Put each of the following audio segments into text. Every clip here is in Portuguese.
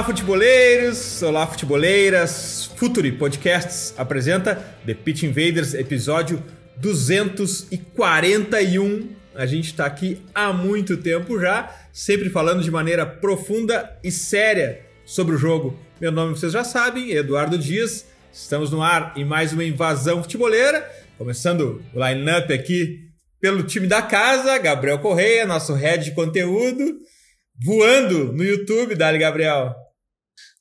Olá, futeboleiros! Olá, futeboleiras! Futuri Podcasts apresenta The Pitch Invaders, episódio 241. A gente está aqui há muito tempo já, sempre falando de maneira profunda e séria sobre o jogo. Meu nome vocês já sabem, Eduardo Dias. Estamos no ar em mais uma invasão futeboleira, começando o line-up aqui pelo time da casa, Gabriel Correia, nosso head de conteúdo, voando no YouTube, Dali Gabriel.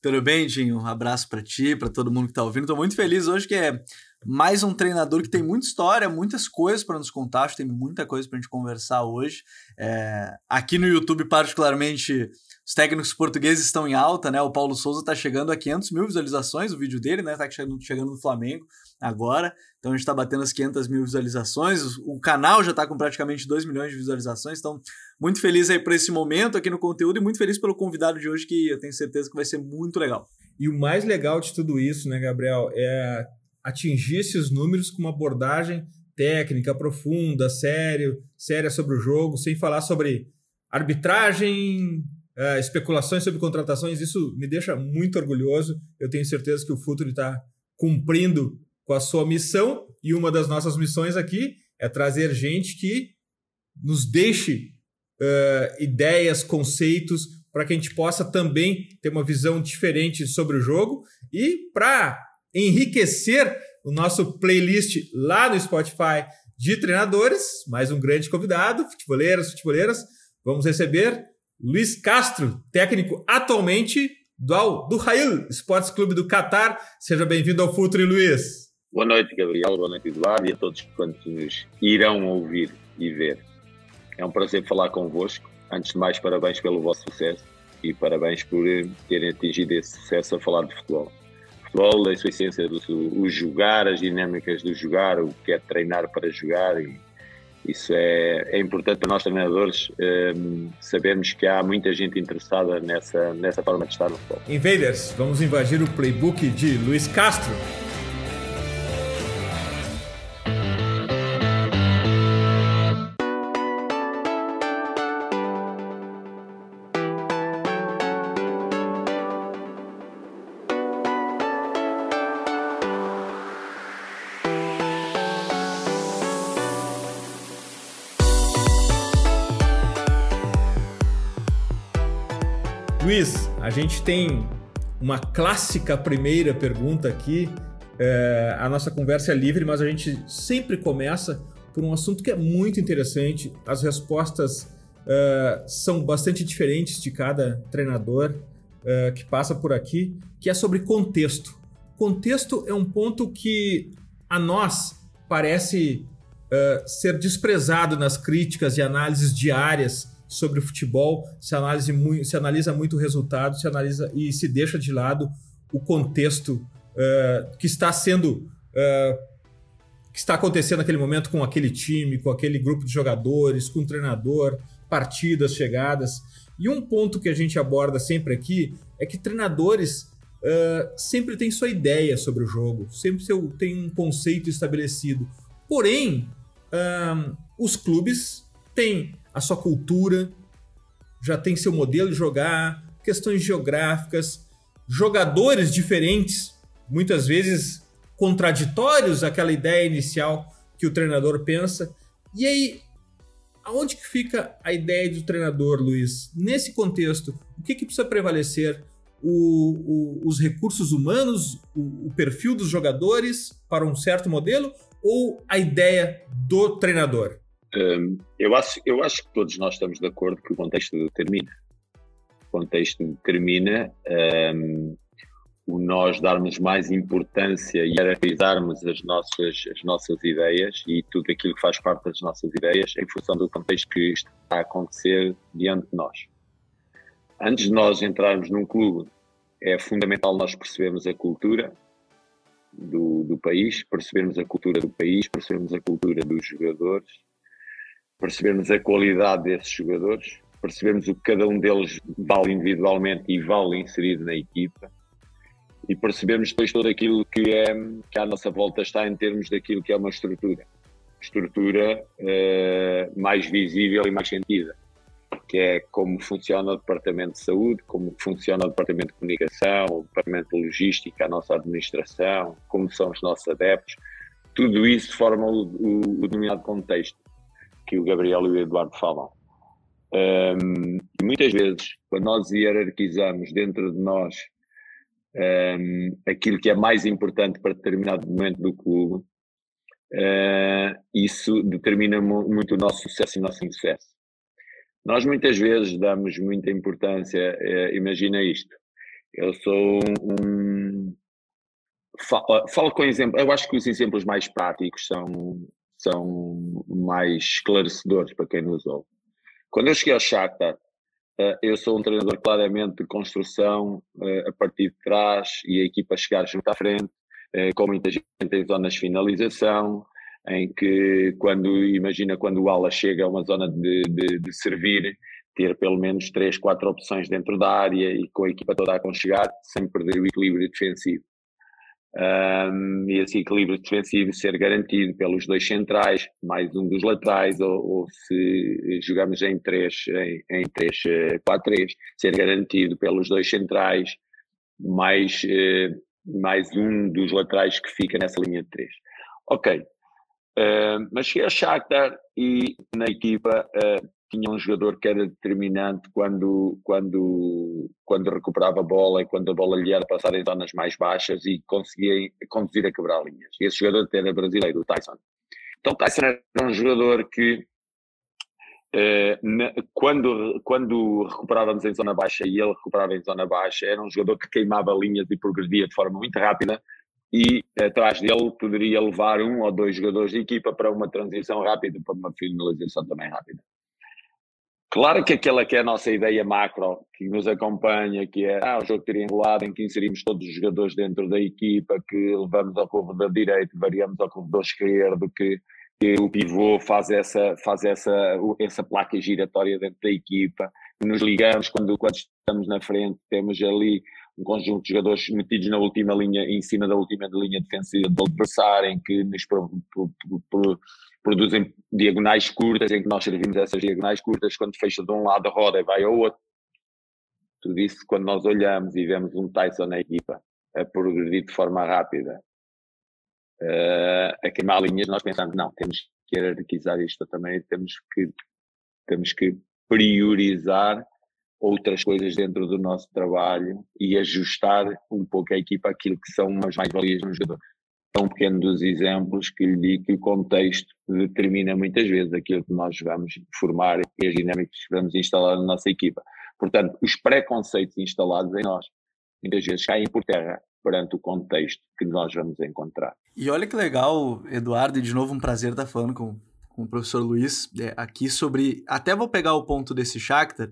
Tudo bem, Dinho? Um abraço para ti, para todo mundo que tá ouvindo. Tô muito feliz hoje que é mais um treinador que tem muita história, muitas coisas para nos contar. Acho que tem muita coisa para a gente conversar hoje. É, aqui no YouTube, particularmente, os técnicos portugueses estão em alta, né? O Paulo Souza tá chegando a 500 mil visualizações, o vídeo dele, né? Tá chegando, chegando no Flamengo agora. Então a gente tá batendo as 500 mil visualizações. O canal já tá com praticamente 2 milhões de visualizações. Então, muito feliz aí por esse momento aqui no conteúdo e muito feliz pelo convidado de hoje, que eu tenho certeza que vai ser muito legal. E o mais legal de tudo isso, né, Gabriel, é atingir esses números com uma abordagem técnica, profunda, sério, séria sobre o jogo, sem falar sobre arbitragem, uh, especulações sobre contratações, isso me deixa muito orgulhoso. Eu tenho certeza que o Futuro está cumprindo com a sua missão e uma das nossas missões aqui é trazer gente que nos deixe uh, ideias, conceitos, para que a gente possa também ter uma visão diferente sobre o jogo e para enriquecer o nosso playlist lá no Spotify de treinadores, mais um grande convidado, futeboleiras, futeboleiras. Vamos receber Luiz Castro, técnico atualmente do, do Rail Esportes Clube do Catar. Seja bem-vindo ao Futuri, Luiz. Boa noite, Gabriel. Boa noite, Eduardo, e a todos quantos nos irão ouvir e ver. É um prazer falar convosco. Antes de mais, parabéns pelo vosso sucesso e parabéns por terem atingido esse sucesso a falar de futebol. Futebol, a sua essência, o jogar, as dinâmicas do jogar, o que é treinar para jogar e isso é, é importante para nós treinadores um, ehm, sabermos que há muita gente interessada nessa, nessa forma de estar no futebol. Invaders, vamos invadir o playbook de Luiz Castro. Gente tem uma clássica primeira pergunta aqui. É, a nossa conversa é livre, mas a gente sempre começa por um assunto que é muito interessante. As respostas é, são bastante diferentes de cada treinador é, que passa por aqui, que é sobre contexto. Contexto é um ponto que a nós parece é, ser desprezado nas críticas e análises diárias sobre o futebol, se, se analisa muito o resultado, se analisa e se deixa de lado o contexto uh, que está sendo uh, que está acontecendo naquele momento com aquele time, com aquele grupo de jogadores, com o treinador, partidas, chegadas. E um ponto que a gente aborda sempre aqui é que treinadores uh, sempre têm sua ideia sobre o jogo, sempre tem um conceito estabelecido. Porém, os clubes têm a sua cultura, já tem seu modelo de jogar, questões geográficas, jogadores diferentes, muitas vezes contraditórios àquela ideia inicial que o treinador pensa. E aí, aonde que fica a ideia do treinador, Luiz? Nesse contexto, o que, que precisa prevalecer? O, o, os recursos humanos, o, o perfil dos jogadores para um certo modelo ou a ideia do treinador? Um, eu, acho, eu acho que todos nós estamos de acordo que o contexto determina. O contexto determina um, o nós darmos mais importância e hierarquizarmos as nossas, as nossas ideias e tudo aquilo que faz parte das nossas ideias em função do contexto que está a acontecer diante de nós. Antes de nós entrarmos num clube, é fundamental nós percebermos a cultura do, do país, percebermos a cultura do país, percebermos a cultura dos jogadores, percebermos a qualidade desses jogadores, percebermos o que cada um deles vale individualmente e vale inserido na equipa e percebemos depois todo aquilo que é que à nossa volta está em termos daquilo que é uma estrutura, estrutura uh, mais visível e mais sentida, que é como funciona o departamento de saúde, como funciona o departamento de comunicação, o departamento de logística, a nossa administração, como são os nossos adeptos, tudo isso forma o, o, o denominado contexto que o Gabriel e o Eduardo falam. Um, e muitas vezes, quando nós hierarquizamos dentro de nós um, aquilo que é mais importante para determinado momento do clube, uh, isso determina muito o nosso sucesso e o nosso insucesso. Nós muitas vezes damos muita importância, uh, imagina isto, eu sou um. Falo, falo com exemplos, eu acho que os exemplos mais práticos são, são mais esclarecedores para quem nos ouve. Quando eu cheguei ao Shakhtar, eh, eu sou um treinador claramente de construção eh, a partir de trás e a equipa chegar junto à frente, eh, com muita gente em zonas de finalização, em que quando, imagina quando o ala chega a uma zona de, de, de servir, ter pelo menos três, quatro opções dentro da área e com a equipa toda a aconchegar, sem perder o equilíbrio defensivo um, e esse equilíbrio defensivo ser garantido pelos dois centrais, mais um dos laterais, ou, ou se jogamos em 3, em, em 3, 4, 3, ser garantido pelos dois centrais, mais, eh, mais um dos laterais que fica nessa linha de 3. Ok. Uh, mas cheguei a Shakhtar e na equipa uh, tinha um jogador que era determinante quando, quando, quando recuperava a bola e quando a bola lhe era passar em zonas mais baixas e conseguia conduzir a quebrar linhas. Esse jogador era brasileiro, o Tyson. Então, Tyson era um jogador que, eh, quando, quando recuperávamos em zona baixa e ele recuperava em zona baixa, era um jogador que queimava linhas e progredia de forma muito rápida e atrás dele poderia levar um ou dois jogadores de equipa para uma transição rápida, para uma finalização também rápida. Claro que aquela que é a nossa ideia macro, que nos acompanha, que é ah, o jogo triangulado em que inserimos todos os jogadores dentro da equipa, que levamos ao corredor direito, variamos ao corredor esquerdo, que, que o pivô faz essa, faz essa, essa placa giratória dentro da equipa, nos ligamos quando, quando estamos na frente, temos ali um conjunto de jogadores metidos na última linha, em cima da última linha defensiva do adversário, em que nos pro, pro, pro, produzem diagonais curtas, em que nós servimos essas diagonais curtas, quando fecha de um lado a roda e vai ao outro. Tudo isso, quando nós olhamos e vemos um Tyson na equipa a progredir de forma rápida, uh, a queimar linhas, nós pensamos, não, temos que hierarquizar isto também, temos que, temos que priorizar outras coisas dentro do nosso trabalho e ajustar um pouco a equipa àquilo que são as mais-valias um jogador é um pequeno dos exemplos que lhe digo que o contexto determina muitas vezes aquilo que nós vamos formar e as dinâmicas que vamos instalar na nossa equipa. Portanto, os preconceitos instalados em nós muitas vezes caem por terra perante o contexto que nós vamos encontrar. E olha que legal, Eduardo, e de novo um prazer estar falando com, com o professor Luiz é, aqui sobre. Até vou pegar o ponto desse Shakhtar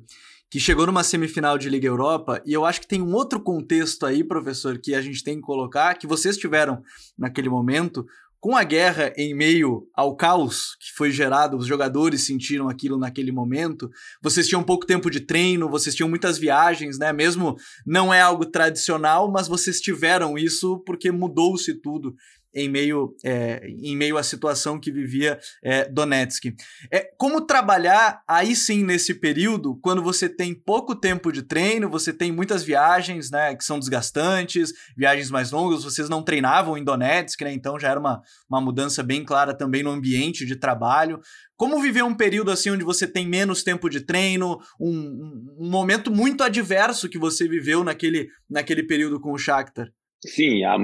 que chegou numa semifinal de Liga Europa, e eu acho que tem um outro contexto aí, professor, que a gente tem que colocar, que vocês tiveram naquele momento, com a guerra em meio ao caos que foi gerado, os jogadores sentiram aquilo naquele momento. Vocês tinham pouco tempo de treino, vocês tinham muitas viagens, né? Mesmo não é algo tradicional, mas vocês tiveram isso porque mudou-se tudo em meio, é, em meio à situação que vivia é, Donetsk. É, como trabalhar aí sim nesse período, quando você tem pouco tempo de treino, você tem muitas viagens né, que são desgastantes, viagens mais longas, vocês não treinavam em Donetsk, né, então já era uma, uma mudança bem clara também no ambiente de trabalho. Como viver um período assim onde você tem menos tempo de treino, um, um momento muito adverso que você viveu naquele, naquele período com o Shakhtar? Sim, há,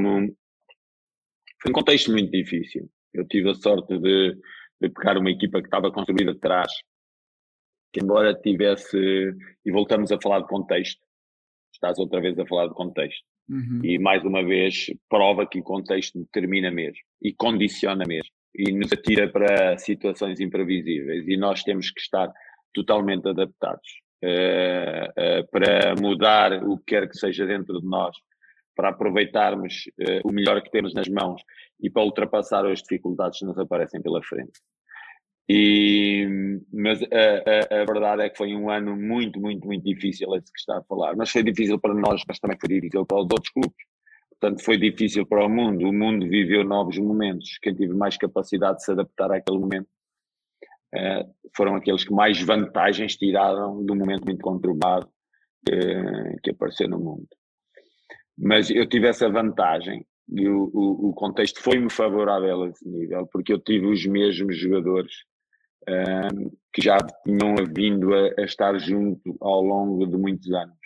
foi um contexto muito difícil. Eu tive a sorte de, de pegar uma equipa que estava construída de trás, que embora tivesse, e voltamos a falar de contexto, estás outra vez a falar de contexto. Uhum. E mais uma vez prova que o contexto determina mesmo e condiciona mesmo e nos atira para situações imprevisíveis e nós temos que estar totalmente adaptados uh, uh, para mudar o que quer que seja dentro de nós, para aproveitarmos uh, o melhor que temos nas mãos e para ultrapassar as dificuldades que nos aparecem pela frente. E, mas a, a, a, verdade é que foi um ano muito, muito, muito difícil esse que está a falar. Mas foi difícil para nós, mas também foi difícil para os outros clubes. Portanto, foi difícil para o mundo. O mundo viveu novos momentos. Quem teve mais capacidade de se adaptar àquele momento uh, foram aqueles que mais vantagens tiraram do momento muito conturbado uh, que apareceu no mundo. Mas eu tive essa vantagem e o, o, o contexto foi-me favorável a esse nível, porque eu tive os mesmos jogadores um, que já tinham vindo a, a, estar junto ao longo de muitos anos.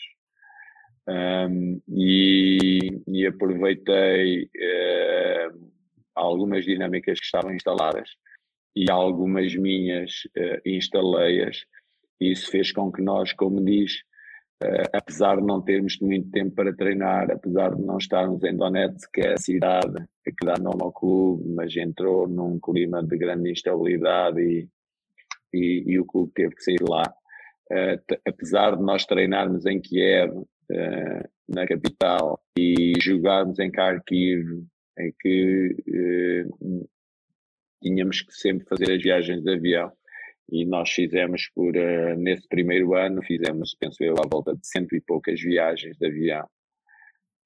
Um, e, e, aproveitei uh, algumas dinâmicas que estavam instaladas e algumas minhas uh, instalei-as. Isso fez com que nós, como diz, Uh, apesar de não termos muito tempo para treinar, apesar de não estarmos em Donetsk, que é a cidade que dá nome ao clube, mas entrou num clima de grande instabilidade e, e, e o clube teve que sair lá. Uh, apesar de nós treinarmos em Kiev, uh, na capital, e jogarmos em Kharkiv, em que tínhamos que sempre fazer as viagens de avião, e nós fizemos por, uh, nesse primeiro ano, fizemos, penso eu, à volta de cento e poucas viagens de avião.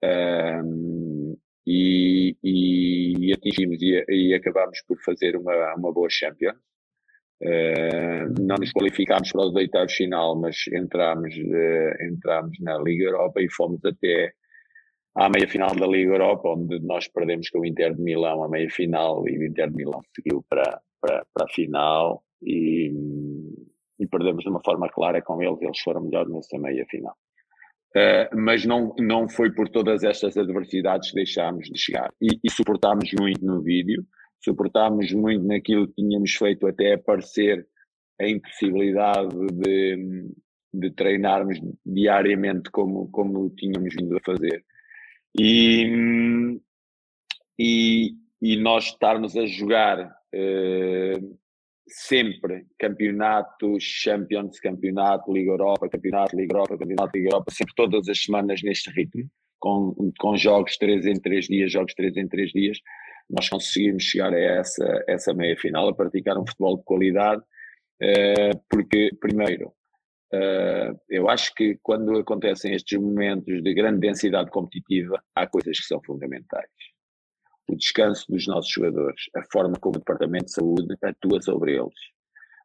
Um, e, e, atingimos e, e acabámos por fazer uma, uma boa Champions. Uh, não nos qualificámos para os oitavos final, mas entramos, uh, entramos na Liga Europa e fomos até à meia final da Liga Europa, onde nós perdemos com o Inter de Milão a meia final e o Inter de Milão seguiu para, para, para a final e, e perdemos de uma forma clara com eles, eles foram melhores nessa meia final. Uh, mas não, não foi por todas estas adversidades que deixámos de chegar. E, e suportámos muito no vídeo, suportámos muito naquilo que tínhamos feito até aparecer a impossibilidade de, de treinarmos diariamente como, como tínhamos vindo a fazer. E, e, e nós estarmos a jogar uh, sempre campeonatos, Champions, campeonato, Liga Europa, campeonato, Liga Europa, campeonato, Liga Europa, sempre todas as semanas neste ritmo, com, com jogos 3 em 3 dias, jogos 3 em 3 dias, nós conseguimos chegar a essa, essa meia final, a praticar um futebol de qualidade, uh, porque, primeiro, uh, eu acho que quando acontecem estes momentos de grande densidade competitiva, há coisas que são fundamentais o descanso dos nossos jogadores, a forma como o Departamento de Saúde atua sobre eles,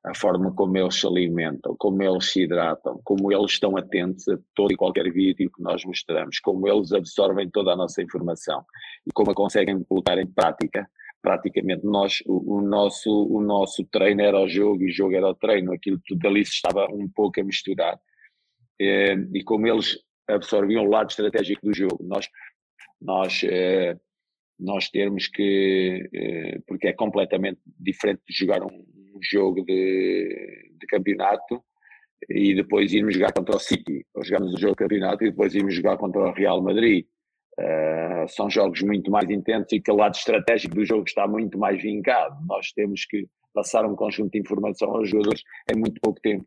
a forma como eles se alimentam, como eles se hidratam, como eles estão atentos a todo e qualquer vídeo que nós mostramos, como eles absorvem toda a nossa informação e como a conseguem colocar em prática. Praticamente nós, o, o nosso, o nosso treino era o jogo e o jogo era o treino, aquilo tudo ali se estava um pouco a misturar. Eh, e como eles absorviam o lado estratégico do jogo. Nós, nós eh, nós termos que, eh, porque é completamente diferente de jogar um jogo de, de campeonato e depois irmos jogar contra o City, ou jogamos o jogo de campeonato e depois irmos jogar contra o Real Madrid. Uh, são jogos muito mais intensos e que o lado estratégico do jogo está muito mais vincado. Nós temos que passar um conjunto de informação aos jogadores em muito pouco tempo.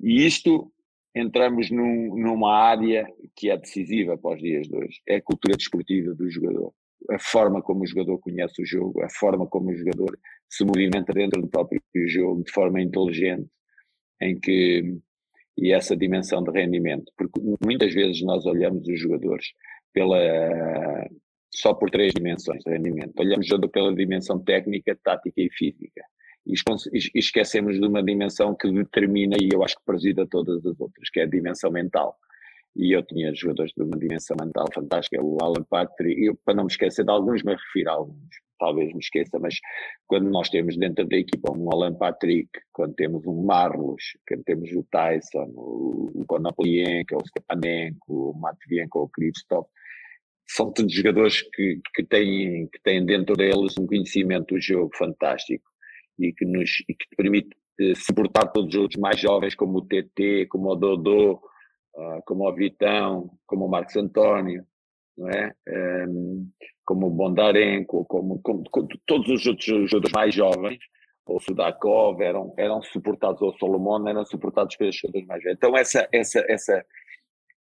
E isto entramos num, numa área que é decisiva para os dias de hoje, é a cultura desportiva do jogador a forma como o jogador conhece o jogo, a forma como o jogador se movimenta dentro do próprio jogo de forma inteligente, em que e essa dimensão de rendimento, porque muitas vezes nós olhamos os jogadores pela só por três dimensões de rendimento. Olhamos o jogador pela dimensão técnica, tática e física. E esquecemos de uma dimensão que determina, e eu acho que presida todas as outras, que é a dimensão mental e eu tinha jogadores de uma dimensão mental fantástica, o Alan Patrick, eu, para não me esquecer de alguns, me refiro a alguns, talvez me esqueça, mas quando nós temos dentro da equipa um Alan Patrick, quando temos um Marlos, quando temos o Tyson, o, Konoplienko, o Stepanenko, o Matvienko, o Krivstov, são todos jogadores que, que, têm, que têm dentro deles um conhecimento do jogo fantástico e que nos e que permite eh, suportar todos os outros mais jovens como o TT, como o Dodô, como o Vitão, como o Marcos António, não é? Um, como o Bondarenko, como, como, como, todos os outros jogadores mais jovens, ou Sudakov, eram, eram suportados, ou Solomon, eram suportados pelos jogadores mais velhos. Então, essa, essa, essa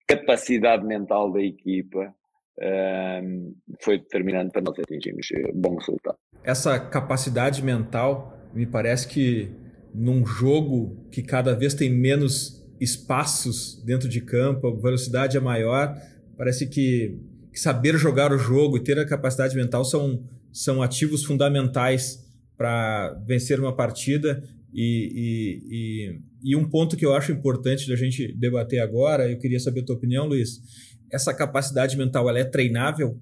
capacidade mental da equipa um, foi determinante para nós atingirmos um bom resultado. Essa capacidade mental, me parece que num jogo que cada vez tem menos espaços dentro de campo, a velocidade é maior, parece que, que saber jogar o jogo e ter a capacidade mental são, são ativos fundamentais para vencer uma partida. E, e, e, e, um ponto que eu acho importante da gente debater agora, eu queria saber a tua opinião, Luiz. Essa capacidade mental, ela é treinável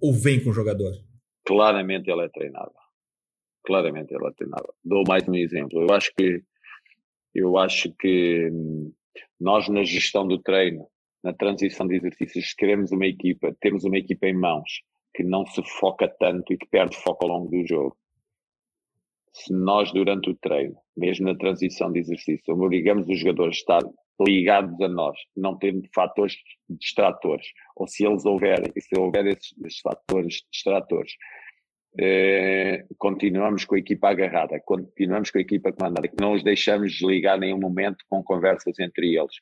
ou vem com o jogador? Claramente ela é treinável. Claramente ela é treinável. Dou mais um exemplo. Eu acho que eu acho que hum, nós na gestão do treino, na transição de exercícios, queremos uma equipa, temos uma equipa em mãos que não se foca tanto e que perde foco ao longo do jogo. Se nós, durante o treino, mesmo na transição de exercício, obrigamos os jogadores a estar ligados a nós, não tendo fatores distratores, ou se eles houverem, se houver esses, esses fatores distratores, eh, continuamos com a equipa agarrada, continuamos com a equipa comandada, que não os deixamos desligar nenhum momento com conversas entre eles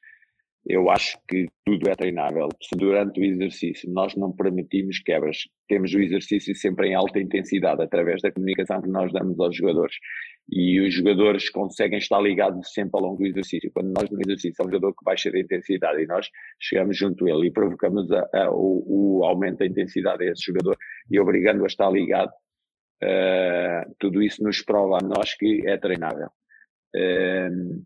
eu acho que tudo é treinável. Se durante o exercício nós não permitimos quebras, temos o exercício sempre em alta intensidade, através da comunicação que nós damos aos jogadores. E os jogadores conseguem estar ligados sempre ao longo do exercício. Quando nós no exercício é um jogador que baixa de intensidade e nós chegamos junto a ele e provocamos a, a, o, o, aumento da intensidade a esse jogador e obrigando-o a estar ligado, uh, tudo isso nos prova a nós que é treinável. Uh,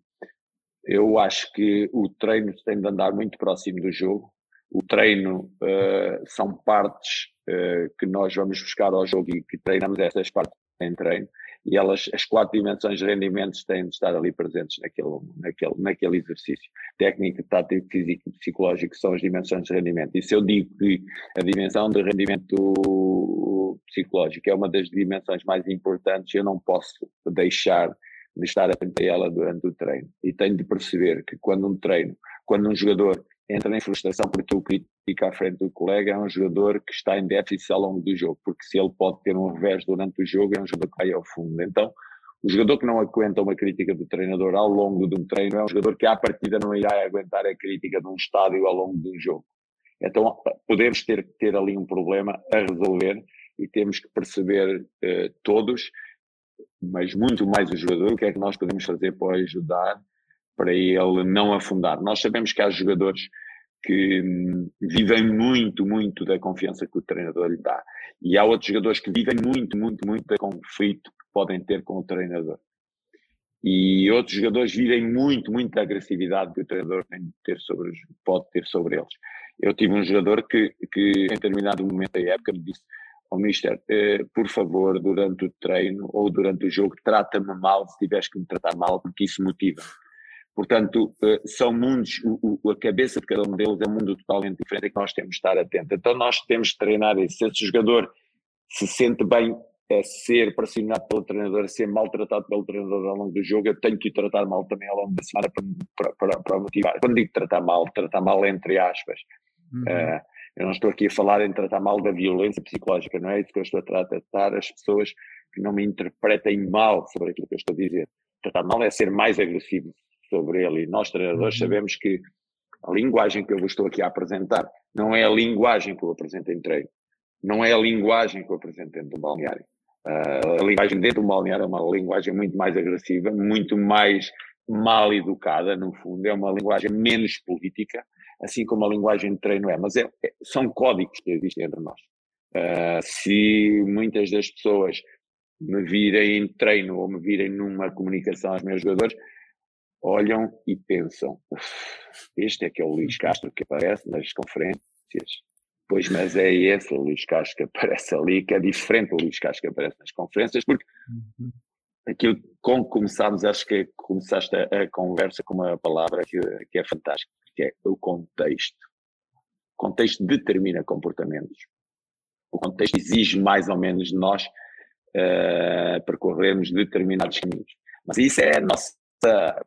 eu acho que o treino tem de andar muito próximo do jogo. O treino uh, são partes uh, que nós vamos buscar ao jogo e que treinamos essas partes em treino. E elas, as quatro dimensões de rendimentos têm de estar ali presentes naquele, naquele, naquele exercício. Técnica, tático, físico e psicológico são as dimensões de rendimento. E se eu digo que a dimensão de rendimento psicológico é uma das dimensões mais importantes, eu não posso deixar de estar atento a ela durante o treino. E tenho de perceber que quando um treino, quando um jogador entra em frustração porque o critica à frente do colega, é um jogador que está em déficit ao longo do jogo, porque se ele pode ter um revés durante o jogo, é um jogador que vai ao fundo. Então, o jogador que não aguenta uma crítica do treinador ao longo de um treino é um jogador que à partida não irá aguentar a crítica de um estádio ao longo de um jogo. Então, podemos ter, ter ali um problema a resolver e temos que perceber eh, todos mas muito mais o jogador, o que é que nós podemos fazer para ajudar para ele não afundar. Nós sabemos que há jogadores que hum, vivem muito, muito da confiança que o treinador lhe dá. E há outros jogadores que vivem muito, muito, muito do conflito que podem ter com o treinador. E outros jogadores vivem muito, muito da agressividade que o treinador ter sobre, pode ter sobre eles. Eu tive um jogador que, que em determinado momento da época me disse oh, Mister, eh, por favor, durante o treino ou durante o jogo, trata-me mal se tiveres que me tratar mal, porque isso motiva. Portanto, eh, são mundos, o, o, a cabeça de cada um deles é um mundo totalmente diferente e que nós temos de estar atentos. Então, nós temos de treinar isso. Se esse jogador se sente bem a ser pressionado pelo treinador, a ser maltratado pelo treinador ao longo do jogo, eu tenho que o tratar mal também ao longo da semana para, para, para, para motivar. Quando digo tratar mal, tratar mal entre aspas. Uhum. Uh, eu não estou aqui a falar em tratar mal da violência psicológica, não é isso que eu estou a tratar as pessoas que não me interpretem mal sobre aquilo que eu estou a dizer. Tratar mal é ser mais agressivo sobre ele. E nós, treinadores, uhum. sabemos que a linguagem que eu vos estou aqui a apresentar não é a linguagem que eu apresento em treino. Não é a linguagem que eu apresento dentro do balneário. Uh, a linguagem dentro do balneário é uma linguagem muito mais agressiva, muito mais mal educada, no fundo. É uma linguagem menos política assim como a linguagem de treino é, mas é, é, são códigos que existem entre nós. Uh, se muitas das pessoas me virem em treino ou me virem numa comunicação aos meus jogadores, olham e pensam: este é que é o Luís Castro que aparece nas conferências. Pois, mas é esse o Luís Castro que aparece ali, que é diferente do Luís Castro que aparece nas conferências, porque uhum. aquilo com que começámos, acho que começaste a, a conversa com uma palavra que, que é fantástica que é o contexto. O contexto determina comportamentos. O contexto exige mais ou menos de nós uh, percorrermos determinados caminhos. Mas isso é nossa,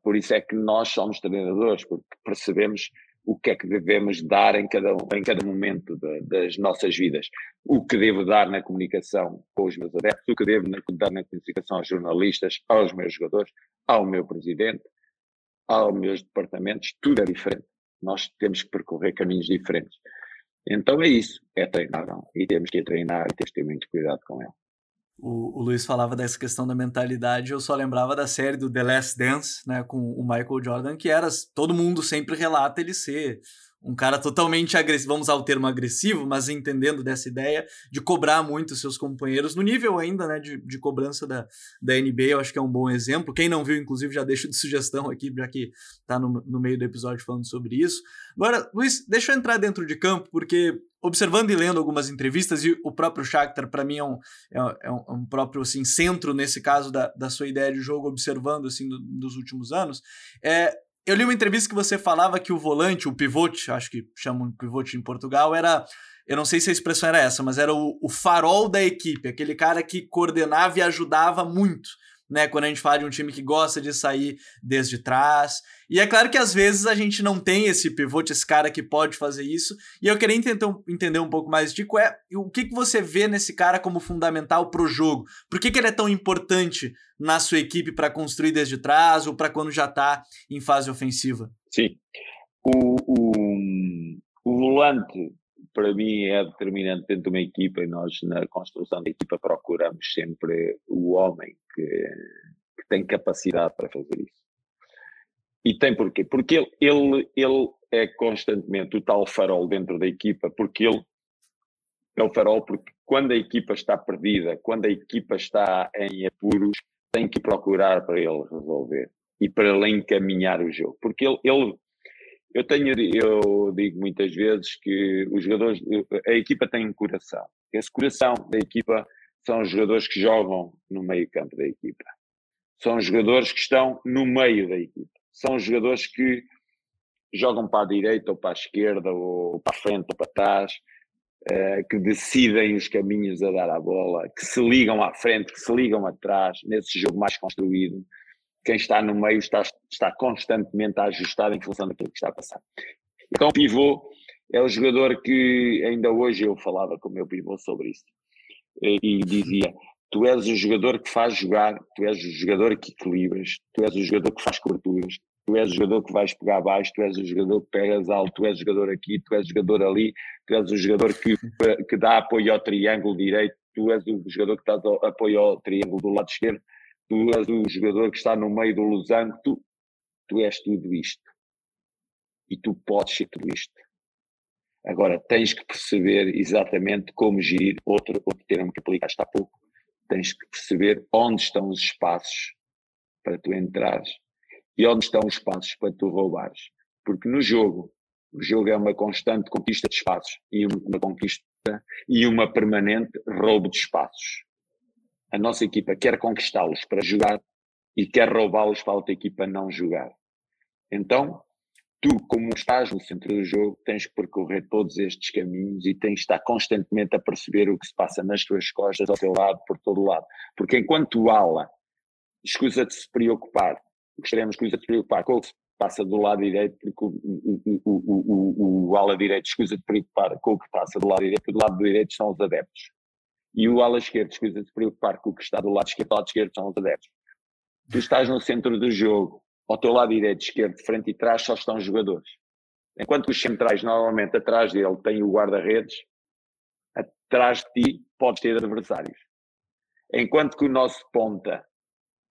por isso é que nós somos treinadores, porque percebemos o que é que devemos dar em cada, em cada momento de, das nossas vidas. O que devo dar na comunicação com os meus adeptos, o que devo dar na comunicação aos jornalistas, aos meus jogadores, ao meu presidente, aos meus departamentos, tudo é diferente. Nós temos que percorrer caminhos diferentes. Então é isso, é treinar, não? e temos que treinar e ter muito cuidado com ele. O, o Luiz falava dessa questão da mentalidade, eu só lembrava da série do The Last Dance, né, com o Michael Jordan, que era, todo mundo sempre relata ele ser um cara totalmente agressivo, vamos usar o termo agressivo, mas entendendo dessa ideia de cobrar muito seus companheiros, no nível ainda né, de, de cobrança da, da NBA, eu acho que é um bom exemplo. Quem não viu, inclusive, já deixo de sugestão aqui, já que está no, no meio do episódio falando sobre isso. Agora, Luiz, deixa eu entrar dentro de campo, porque observando e lendo algumas entrevistas, e o próprio Shakhtar, para mim, é um, é, é, um, é um próprio assim, centro, nesse caso, da, da sua ideia de jogo, observando assim, do, dos últimos anos, é, eu li uma entrevista que você falava que o volante, o pivote, acho que chamam de pivote em Portugal, era. Eu não sei se a expressão era essa, mas era o, o farol da equipe, aquele cara que coordenava e ajudava muito né? Quando a gente fala de um time que gosta de sair desde trás. E é claro que às vezes a gente não tem esse pivote, esse cara que pode fazer isso. E eu queria entender um pouco mais de qual é o que, que você vê nesse cara como fundamental para o jogo. Por que, que ele é tão importante na sua equipe para construir desde trás ou para quando já está em fase ofensiva? Sim. O, o, o volante para mim é determinante dentro de uma equipa e nós na construção da equipa procuramos sempre o homem que, que tem capacidade para fazer isso. E tem porquê? Porque ele, ele, ele é constantemente o tal farol dentro da equipa, porque ele é o farol porque quando a equipa está perdida, quando a equipa está em apuros, tem que procurar para ele resolver e para ele encaminhar o jogo. Porque ele, ele eu tenho, eu digo muitas vezes que os jogadores, a equipa tem um coração. Esse coração da equipa são os jogadores que jogam no meio campo da equipa. São os jogadores que estão no meio da equipa. São os jogadores que jogam para a direita ou para a esquerda ou para a frente ou para trás, eh, que decidem os caminhos a dar à bola, que se ligam à frente, que se ligam atrás, nesse jogo mais construído quem está no meio está, está constantemente a ajustar em função daquilo que está a passar. Então, o pivô é o jogador que ainda hoje eu falava com o meu pivô sobre isso e, e dizia: Tu és o jogador que faz jogar, tu és o jogador que equilibras, tu és o jogador que faz coberturas, tu és o jogador que vais pegar abaixo, tu és o jogador que pegas alto, tu és o jogador aqui, tu és o jogador ali, tu és o jogador que, que dá apoio ao triângulo direito, tu és o jogador que dá apoio ao triângulo do lado esquerdo tu és o jogador que está no meio do losango, tu, tu és tudo isto. E tu podes ser tudo isto. Agora, tens que perceber exatamente como gerir outro, outro termo que aplicaste há pouco. Tens que perceber onde estão os espaços para tu entrares e onde estão os espaços para tu roubares. Porque no jogo, o jogo é uma constante conquista de espaços e uma conquista e uma permanente roubo de espaços a nossa equipa quer conquistá-los para jogar e quer roubá-los para a outra equipa não jogar. Então, tu, como estás no centro do jogo, tens que percorrer todos estes caminhos e tens de estar constantemente a perceber o que se passa nas tuas costas, ao teu lado, por todo lado. Porque enquanto ala escusa de se preocupar, gostaríamos que se preocupar com o que se passa do lado direito, porque o, o, o, o, o ala direito escusa de preocupar com o que passa do lado direito, porque do lado direito são os adeptos e o ala esquerdo escusa de se preocupar com o que está do lado esquerdo, do lado esquerdo são os adeptos. Tu estás no centro do jogo, ao teu lado direito, esquerdo, frente e trás só estão jogadores. Enquanto os centrais, normalmente atrás dele tem o guarda-redes, atrás de ti podes ter adversários. Enquanto que o nosso ponta,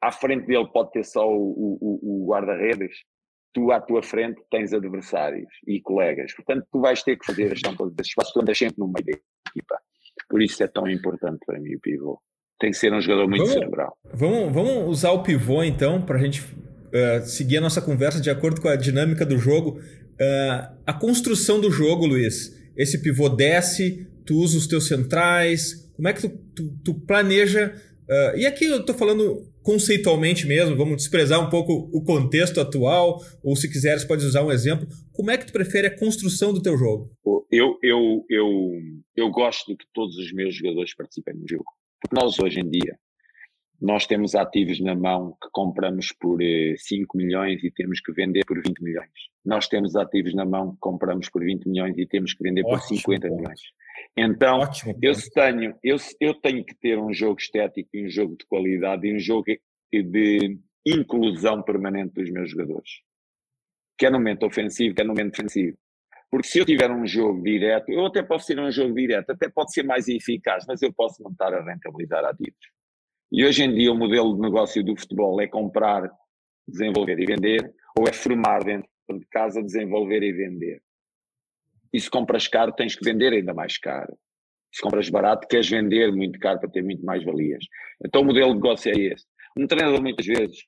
à frente dele pode ter só o, o, o guarda-redes, tu à tua frente tens adversários e colegas. Portanto, tu vais ter que fazer a gestão esses espaços, tu andas sempre no meio da equipa. Por isso é tão importante para mim o pivô. Tem que ser um jogador muito vamos, cerebral. Vamos, vamos usar o pivô então para a gente uh, seguir a nossa conversa de acordo com a dinâmica do jogo. Uh, a construção do jogo, Luiz. Esse pivô desce, tu usa os teus centrais. Como é que tu, tu, tu planeja? Uh, e aqui eu estou falando conceitualmente mesmo, vamos desprezar um pouco o contexto atual, ou se quiseres pode usar um exemplo. Como é que tu prefere a construção do teu jogo? Eu, eu, eu, eu gosto de que todos os meus jogadores participem no jogo. Porque nós hoje em dia nós temos ativos na mão que compramos por 5 eh, milhões e temos que vender por 20 milhões. Nós temos ativos na mão que compramos por 20 milhões e temos que vender Ótimo por 50 ponto. milhões. Então, eu tenho, eu, eu tenho que ter um jogo estético e um jogo de qualidade e um jogo de inclusão permanente dos meus jogadores. Quer no momento ofensivo, quer no momento defensivo. Porque se eu tiver um jogo direto, eu até posso ter um jogo direto, até pode ser mais eficaz, mas eu posso não estar a rentabilizar ativos. E hoje em dia o modelo de negócio do futebol é comprar, desenvolver e vender, ou é formar dentro de casa, desenvolver e vender. E se compras caro, tens que vender ainda mais caro. Se compras barato, queres vender muito caro para ter muito mais valias. Então o modelo de negócio é esse. Um treinador muitas vezes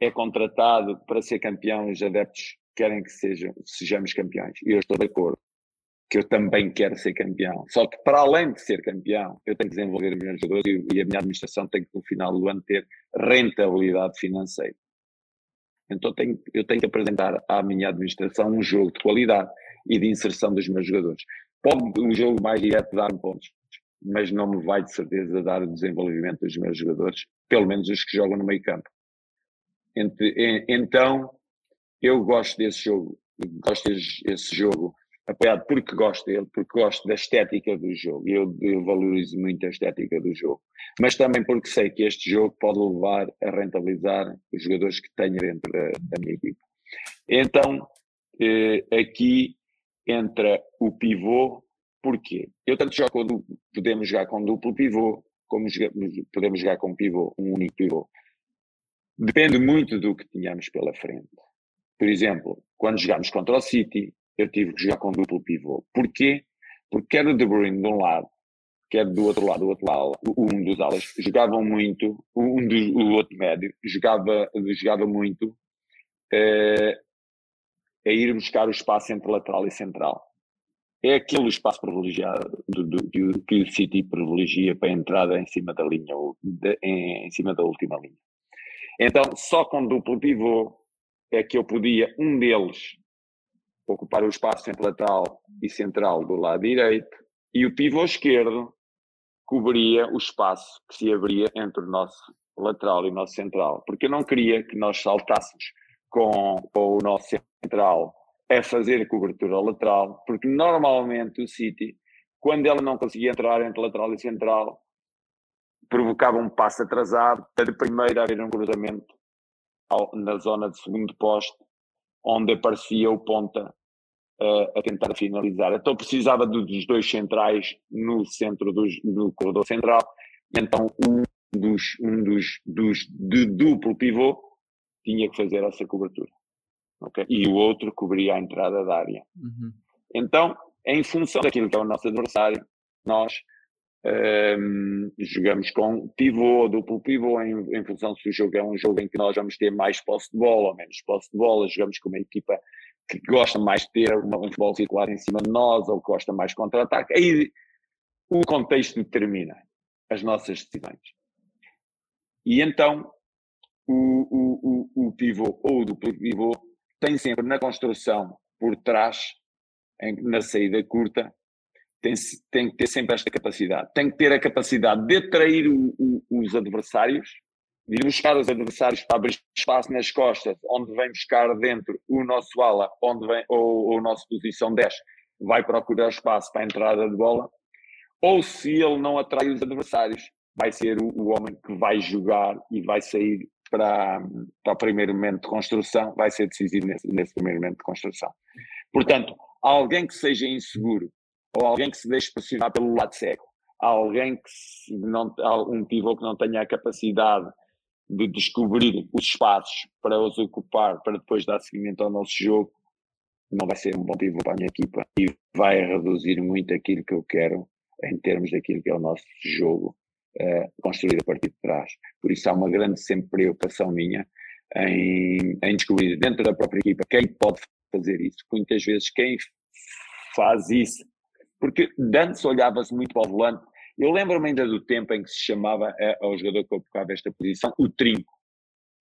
é contratado para ser campeão, os adeptos querem que sejam, sejamos campeões. E eu estou de acordo que eu também quero ser campeão. Só que para além de ser campeão, eu tenho que desenvolver meus jogadores e, e a minha administração tem que no final do ano ter rentabilidade financeira. Então tenho, eu tenho que apresentar à minha administração um jogo de qualidade e de inserção dos meus jogadores. Pode um jogo mais direto dar-me pontos, mas não me vai de certeza dar o desenvolvimento dos meus jogadores, pelo menos os que jogam no meio campo. Então, eu gosto desse jogo, gosto desse jogo apoiado porque gosto dele, porque gosto da estética do jogo. Eu, eu valorizo muito a estética do jogo. Mas também porque sei que este jogo pode levar a rentabilizar os jogadores que tenho dentro da, da minha equipe. Então, eh, aqui entra o pivô. Porquê? Eu tanto jogo com, podemos jogar com duplo pivô, como podemos jogar com pivô, um único pivô. Depende muito do que tínhamos pela frente. Por exemplo, quando jogámos contra o City, eu tive que jogar com duplo pivô. Porquê? Porque quer o De Bruyne de um lado, quer do outro lado, do outro lado, um dos alas, jogavam muito, um dos, o outro médio, jogava, jogava muito uh, a ir buscar o espaço entre lateral e central. É aquele espaço privilegiado do, do, do, que o City privilegia para a entrada em cima da linha, de, em, em cima da última linha. Então, só com duplo pivô é que eu podia, um deles, ocupar o espaço entre lateral e central do lado direito, e o pivô esquerdo cobria o espaço que se abria entre o nosso lateral e o nosso central, porque eu não queria que nós saltássemos com, com o nosso central a fazer cobertura lateral, porque normalmente o City, quando ela não conseguia entrar entre lateral e central, provocava um passo atrasado, para de primeiro haver um cruzamento ao, na zona de segundo poste, onde aparecia o ponta uh, a tentar finalizar. Então precisava dos dois centrais no centro dos, do corredor central, então um dos, um dos, dos de duplo pivô tinha que fazer essa cobertura. Okay? E o outro cobria a entrada da área. Uhum. Então, em função daquilo que é o nosso adversário, nós um, jogamos com pivô, duplo pivô, em, em, função se o jogo é um jogo em que nós vamos ter mais posse de bola ou menos posse de bola, jogamos com uma equipa que gosta mais de ter uma, um futebol circular em cima de nós ou que gosta mais de contra-ataque. Aí o contexto determina as nossas decisões. E então o, o, o, o pivô ou o duplo pivô tem sempre na construção por trás, em, na saída curta, tem, tem que ter sempre esta capacidade. Tem que ter a capacidade de atrair o, o, os adversários, de buscar os adversários para abrir espaço nas costas, onde vem buscar dentro o nosso ala, onde vem, ou, ou a posição 10, vai procurar espaço para a entrada de bola, ou se ele não atrai os adversários, vai ser o, o homem que vai jogar e vai sair para, para o primeiro momento de construção, vai ser decisivo nesse, nesse primeiro momento de construção. Portanto, alguém que seja inseguro ou alguém que se deixe pressionar pelo lado cego, alguém que não, um pivô que não tenha a capacidade de descobrir os espaços para os ocupar, para depois dar seguimento ao nosso jogo, não vai ser um bom pivô para a minha equipa e vai reduzir muito aquilo que eu quero em termos daquilo que é o nosso jogo uh, construído a partir de trás. Por isso há uma grande sempre preocupação minha em, em descobrir dentro da própria equipa quem pode fazer isso. Muitas vezes quem faz isso porque antes olhava-se muito para o volante. Eu lembro-me ainda do tempo em que se chamava é, ao jogador que ocupava esta posição o trinco.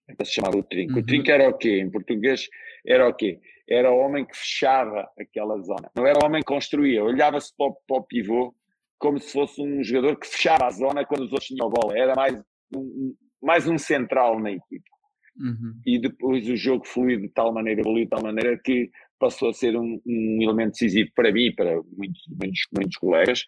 Então se chamava o trinco. Uhum. O trinco era o quê? Em português era o quê? Era o homem que fechava aquela zona. Não era o homem que construía. Olhava-se para, para o pivô como se fosse um jogador que fechava a zona quando os outros tinham a bola. Era mais um, mais um central na equipa. Uhum. E depois o jogo fluiu de tal maneira, evoluiu de tal maneira que passou a ser um, um elemento decisivo para mim e para muitos, muitos, muitos colegas,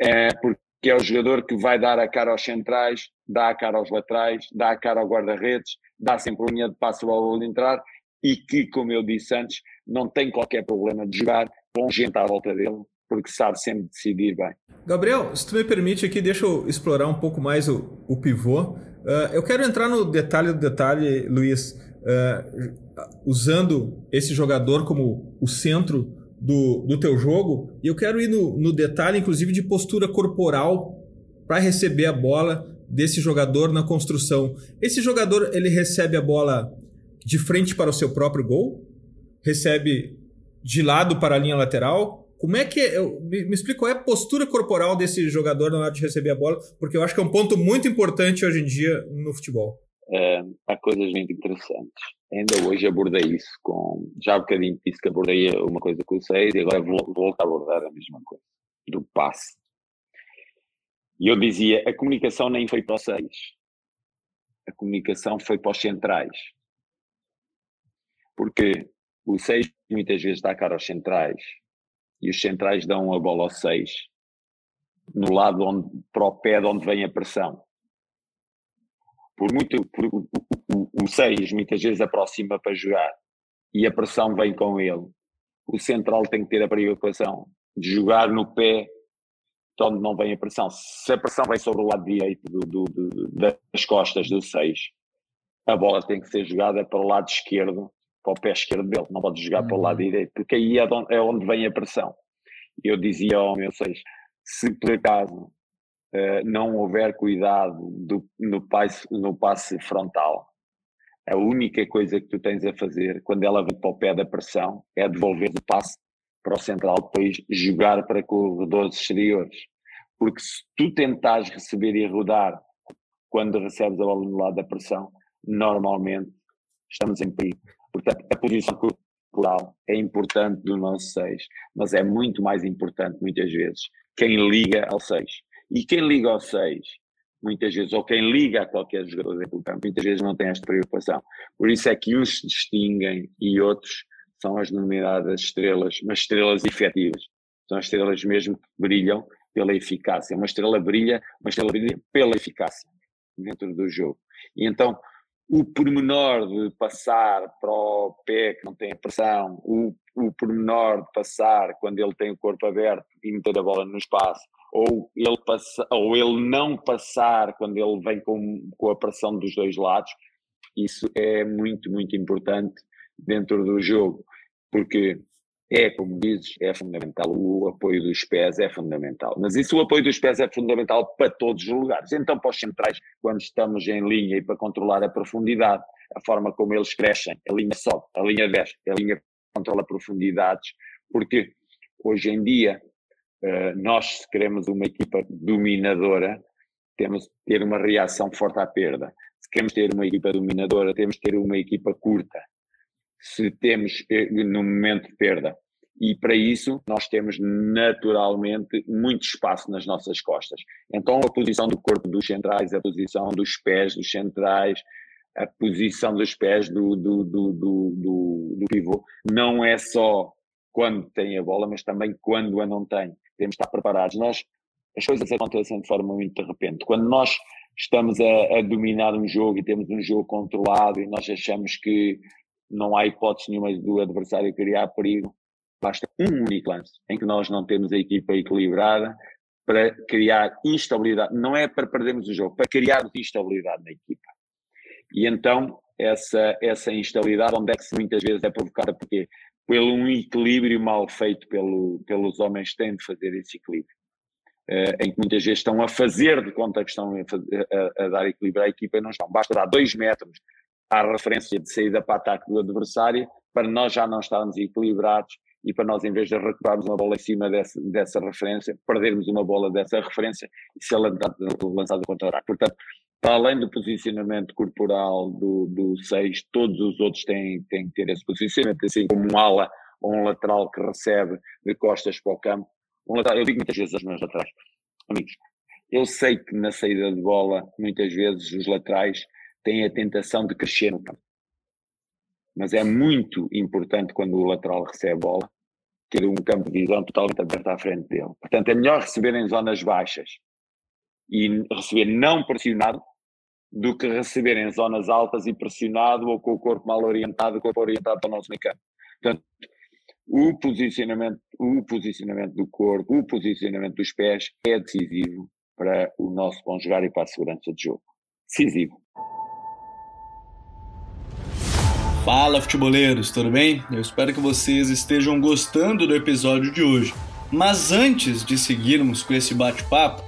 é, porque é o jogador que vai dar a cara aos centrais, dá a cara aos laterais, dá a cara ao guarda-redes, dá sempre a linha de passo ao entrar e que, como eu disse antes, não tem qualquer problema de jogar com gente à volta dele, porque sabe sempre decidir bem. Gabriel, se tu me permite aqui, deixa eu explorar um pouco mais o, o pivô. Uh, eu quero entrar no detalhe do detalhe, Luiz, uh, usando esse jogador como o centro do, do teu jogo, e eu quero ir no, no detalhe, inclusive, de postura corporal para receber a bola desse jogador na construção. Esse jogador, ele recebe a bola de frente para o seu próprio gol? Recebe de lado para a linha lateral? Como é que. É, me, me explica qual é a postura corporal desse jogador na hora de receber a bola, porque eu acho que é um ponto muito importante hoje em dia no futebol. Há coisas muito interessantes. Ainda hoje abordei isso com. Já há bocadinho disse que abordei uma coisa com o Seis e agora vou, voltar a abordar a mesma coisa. Do passe. E eu dizia: a comunicação nem foi para os Seis. A comunicação foi para os centrais. Porque o Seis muitas vezes dá cara aos centrais e os centrais dão a bola ao 6 no lado onde, para o pé de onde vem a pressão. Por muito, por, o 6 muitas vezes aproxima para jogar e a pressão vem com ele. O central tem que ter a preocupação de jogar no pé de onde não vem a pressão. Se a pressão vem sobre o lado direito do, do, do, das costas do 6, a bola tem que ser jogada para o lado esquerdo para o pé esquerdo dele, não pode jogar uhum. para o lado uhum. direito, porque aí é onde, é onde vem a pressão. Eu dizia ao meu seis, se por acaso não houver cuidado do, no, passe, no passe frontal, a única coisa que tu tens a fazer quando ela vem para o pé da pressão é devolver o passe para o central, depois jogar para corredores exteriores. Porque se tu tentares receber e rodar quando recebes a bola no lado da pressão, normalmente estamos em perigo. Portanto, a posição corporal é importante do nosso 6, mas é muito mais importante, muitas vezes, quem liga ao 6. E quem liga ao 6, muitas vezes, ou quem liga a qualquer jogador do campo, muitas vezes não tem esta preocupação. Por isso é que uns se distinguem e outros são as denominadas estrelas, mas estrelas efetivas. São as estrelas mesmo que brilham pela eficácia. Uma estrela brilha, uma estrela brilha pela eficácia dentro do jogo. E então, o pormenor de passar para o pé que não tem pressão, o, o pormenor de passar quando ele tem o corpo aberto e meter a bola no espaço, ou ele, passa, ou ele não passar quando ele vem com, com a pressão dos dois lados, isso é muito, muito importante dentro do jogo, porque é, como dizes, é fundamental. O apoio dos pés é fundamental. Mas isso, o apoio dos pés é fundamental para todos os lugares. Então, para os centrais, quando estamos em linha e para controlar a profundidade, a forma como eles crescem, a linha sobe, a linha desce, a linha controla profundidades, porque hoje em dia, nós, se queremos uma equipa dominadora, temos que ter uma reação forte à perda. Se queremos ter uma equipa dominadora, temos que ter uma equipa curta se temos eh, no momento de perda. E para isso nós temos naturalmente muito espaço nas nossas costas. Então a posição do corpo dos centrais, a posição dos pés dos centrais, a posição dos pés do, do, do, do, do, do pivô não é só quando tem a bola, mas também quando a não tem. Temos de estar preparados. Nós, as coisas acontecem de forma muito de repente. Quando nós estamos a, a dominar um jogo e temos um jogo controlado e nós achamos que não há hipótese nenhuma do adversário criar perigo. Basta um único lance em que nós não temos a equipa equilibrada para criar instabilidade. Não é para perdermos o jogo, para criar instabilidade na equipa. E então, essa, essa instabilidade, onde é que muitas vezes é provocada? Porque pelo um equilíbrio mal feito pelo, pelos homens que têm de fazer esse equilíbrio. Uh, em que muitas vezes estão a fazer de conta que estão a, a, a dar equilíbrio à equipa e não estão. Basta dar dois metros à referência de saída para ataque do adversário, para nós já não estarmos equilibrados e para nós, em vez de recuperarmos uma bola em cima dessa, referência, perdermos uma bola dessa referência e ser lançado contra-ataque. Portanto, para além do posicionamento corporal do 6, todos os outros têm, têm que ter esse posicionamento, assim como um ala ou um lateral que recebe de costas para o campo. Um lateral, eu digo muitas vezes aos meus laterais, amigos, Eu sei que na saída de bola, muitas vezes os laterais têm a tentação de crescer no campo. Mas é muito importante quando o lateral recebe a bola ter um campo de visão totalmente aberto à frente dele. Portanto, é melhor receber em zonas baixas e receber não pressionado do que receber em zonas altas e pressionado ou com o corpo mal orientado, corpo orientado para o nosso campo. Portanto, o posicionamento, o posicionamento do corpo, o posicionamento dos pés é decisivo para o nosso bom jogar e para a segurança de jogo. Decisivo. Fala, futeboleiros, tudo bem? Eu espero que vocês estejam gostando do episódio de hoje. Mas antes de seguirmos com esse bate-papo,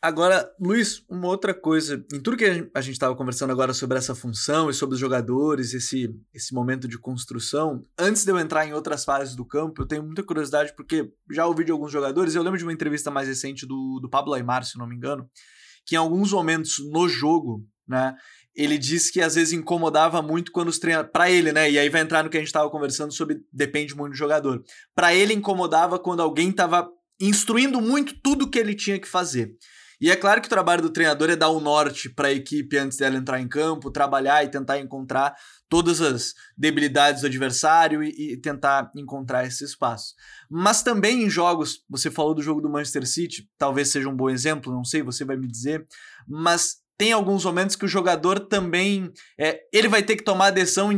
Agora, Luiz, uma outra coisa. Em tudo que a gente estava conversando agora sobre essa função e sobre os jogadores, esse, esse momento de construção, antes de eu entrar em outras fases do campo, eu tenho muita curiosidade porque já ouvi de alguns jogadores. Eu lembro de uma entrevista mais recente do, do Pablo Aymar, se não me engano, que em alguns momentos no jogo, né, ele disse que às vezes incomodava muito quando os treinadores. Para ele, né? E aí vai entrar no que a gente estava conversando sobre depende muito do jogador. Para ele incomodava quando alguém estava instruindo muito tudo que ele tinha que fazer. E é claro que o trabalho do treinador é dar o norte para a equipe antes dela entrar em campo, trabalhar e tentar encontrar todas as debilidades do adversário e, e, tentar encontrar esse espaço. Mas também em jogos, você falou do jogo do Manchester City, talvez seja um bom exemplo, não sei, você vai me dizer, mas tem alguns momentos que o jogador também é, ele vai ter que tomar a decisão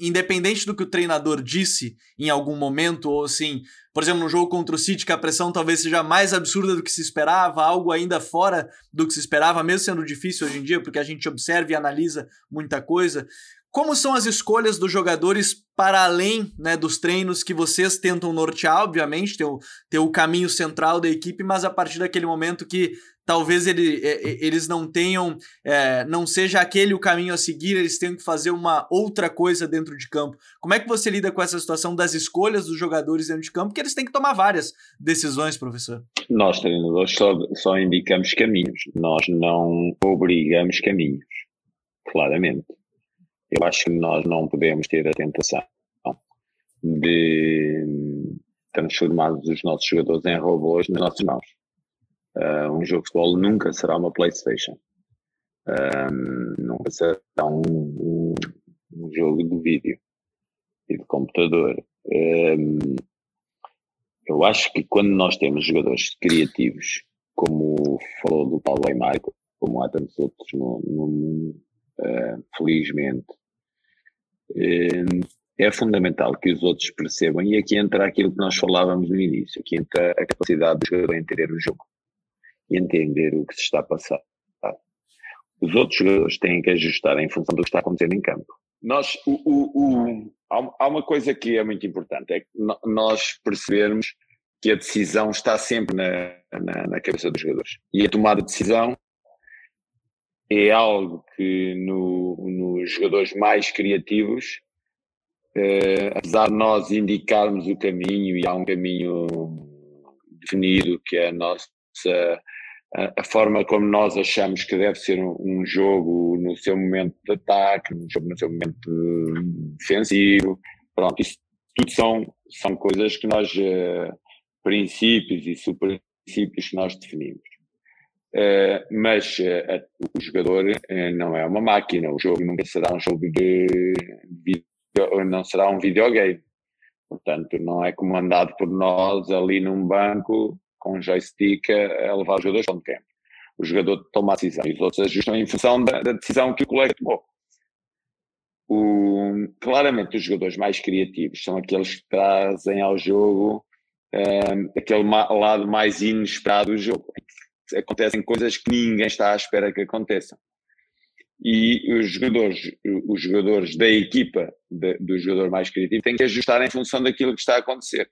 independente do que o treinador disse em algum momento ou assim, por exemplo, no jogo contra o City que a pressão talvez seja mais absurda do que se esperava, algo ainda fora do que se esperava, mesmo sendo difícil hoje em dia, porque a gente observa e analisa muita coisa. Como são as escolhas dos jogadores para além né, dos treinos que vocês tentam nortear, obviamente, ter o, ter o caminho central da equipe, mas a partir daquele momento que talvez ele, eles não tenham, é, não seja aquele o caminho a seguir, eles tenham que fazer uma outra coisa dentro de campo. Como é que você lida com essa situação das escolhas dos jogadores dentro de campo? Porque eles têm que tomar várias decisões, professor. Nós, treinadores, só, só indicamos caminhos, nós não obrigamos caminhos, claramente. Eu acho que nós não podemos ter a tentação de transformar os nossos jogadores em robôs nas nossas mãos. Uh, um jogo de futebol nunca será uma PlayStation. Um, nunca será um, um, um, jogo de vídeo e de computador. Um, eu acho que quando nós temos jogadores criativos, como falou do Paulo Aymar, como há tantos outros no, no mundo, uh, felizmente, é fundamental que os outros percebam, e aqui entra aquilo que nós falávamos no início, aqui entra a capacidade do jogador entender o jogo e entender o que se está a passar. Os outros jogadores têm que ajustar em função do que está acontecendo em campo. Nós, o, o, o, há uma coisa que é muito importante, é que nós percebermos que a decisão está sempre na, na, na cabeça dos jogadores. E a tomada de decisão é algo que no, nos jogadores mais criativos, eh, apesar de nós indicarmos o caminho e há um caminho definido que é a nossa a, forma como nós achamos que deve ser um, jogo no seu momento de ataque, um jogo no seu momento defensivo, pronto, isso tudo são, são coisas que nós, uh, princípios e superprincípios que nós definimos. Uh, mas uh, o jogador não é uma máquina, o jogo nunca será um jogo de, de não será um videogame. Portanto, não é comandado por nós ali num banco com um joystick a, levar os jogadores onde quer. O jogador toma a decisão e os outros ajustam em função da, da decisão que o colega tomou. O, claramente, os jogadores mais criativos são aqueles que trazem ao jogo uh, aquele lado mais inesperado do jogo. Acontecem coisas que ninguém está à espera que aconteçam. E os jogadores, os jogadores da equipa, de, do jogador mais criativo, têm que ajustar em função daquilo que está a acontecer.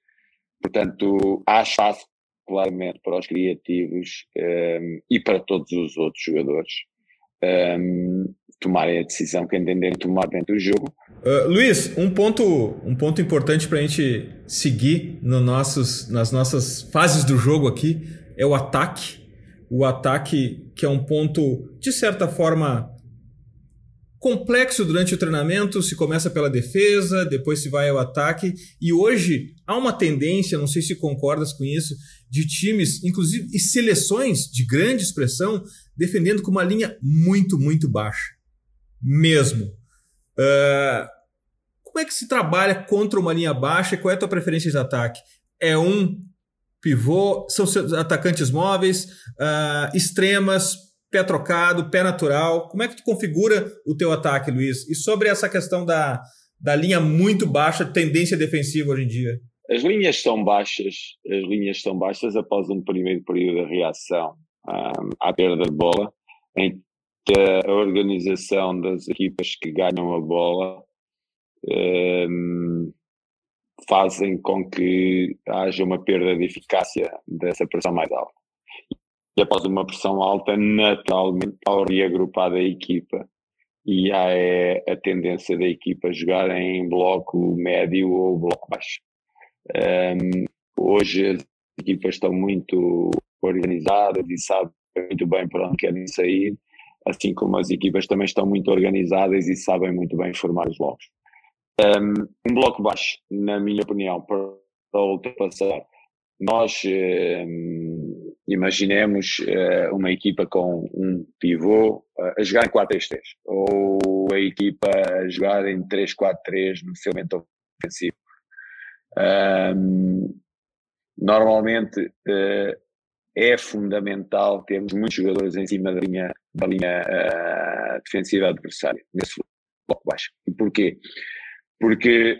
Portanto, há espaço claramente para os criativos um, e para todos os outros jogadores um, tomarem a decisão que entenderem tomar dentro do jogo. Uh, Luiz, um ponto, um ponto importante para a gente seguir no nossos, nas nossas fases do jogo aqui é o ataque. O ataque que é um ponto, de certa forma, complexo durante o treinamento, se começa pela defesa, depois se vai ao ataque, e hoje há uma tendência, não sei se concordas com isso, de times, inclusive e seleções de grande expressão, defendendo com uma linha muito, muito baixa. Mesmo. Uh, como é que se trabalha contra uma linha baixa? Qual é a tua preferência de ataque? É um pivô, são atacantes móveis, uh, extremas, pé trocado, pé natural. Como é que tu configura o teu ataque, Luiz? E sobre essa questão da, da linha muito baixa, tendência defensiva hoje em dia? As linhas são baixas, as linhas são baixas após um primeiro período de reação um, à perda de bola, em que a organização das equipas que ganham a bola um, fazem com que haja uma perda de eficácia dessa pressão mais alta após uma pressão alta, naturalmente, ao reagrupar a equipa, e há é, a tendência da equipa jogar em bloco médio ou bloco baixo. Um, hoje as equipas estão muito organizadas e sabem muito bem para onde querem sair, assim como as equipas também estão muito organizadas e sabem muito bem formar os blocos. Um, um bloco baixo, na minha opinião, para ultrapassar nós eh, imaginemos eh, uma equipa com um pivô eh, a jogar em 4-3-3 ou a equipa a jogar em 3-4-3 no seu momento ofensivo. Um, normalmente uh, é fundamental termos muitos jogadores em cima da linha, da linha uh, defensiva adversária, nesse bloco baixo. Porquê? Porque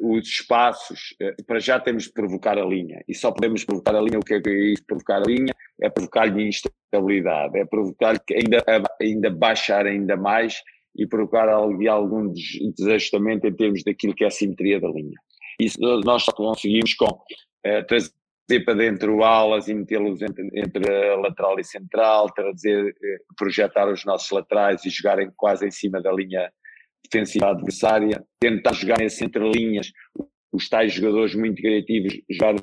uh, os espaços, uh, para já temos de provocar a linha, e só podemos provocar a linha, o que é é isso, provocar a linha? É provocar-lhe instabilidade, é provocar que ainda, ainda baixar ainda mais e provocar algum desajustamento em termos daquilo que é a simetria da linha. Isso nós só conseguimos com uh, trazer para dentro alas e metê-los entre, entre a lateral e central, trazer, projetar os nossos laterais e jogarem quase em cima da linha defensiva adversária, tentar jogar nessas entrelinhas, os tais jogadores muito criativos jogar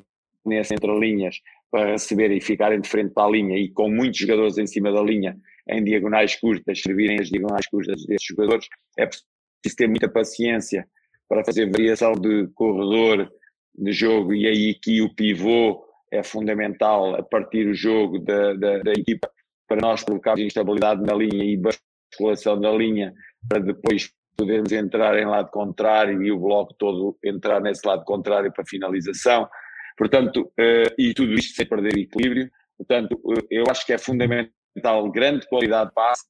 nessas entrelinhas para receber e ficarem de frente para a linha e com muitos jogadores em cima da linha em diagonais curtas, servirem as diagonais curtas desses jogadores, é preciso ter muita paciência para fazer variação de corredor de jogo e aí aqui o pivô é fundamental a partir do jogo da, da, da equipa para nós colocarmos instabilidade na linha e basculação da linha para depois podermos entrar em lado contrário e o bloco todo entrar nesse lado contrário para finalização. Portanto, uh, e tudo isto sem perder equilíbrio. Portanto, uh, eu acho que é fundamental grande qualidade de passe,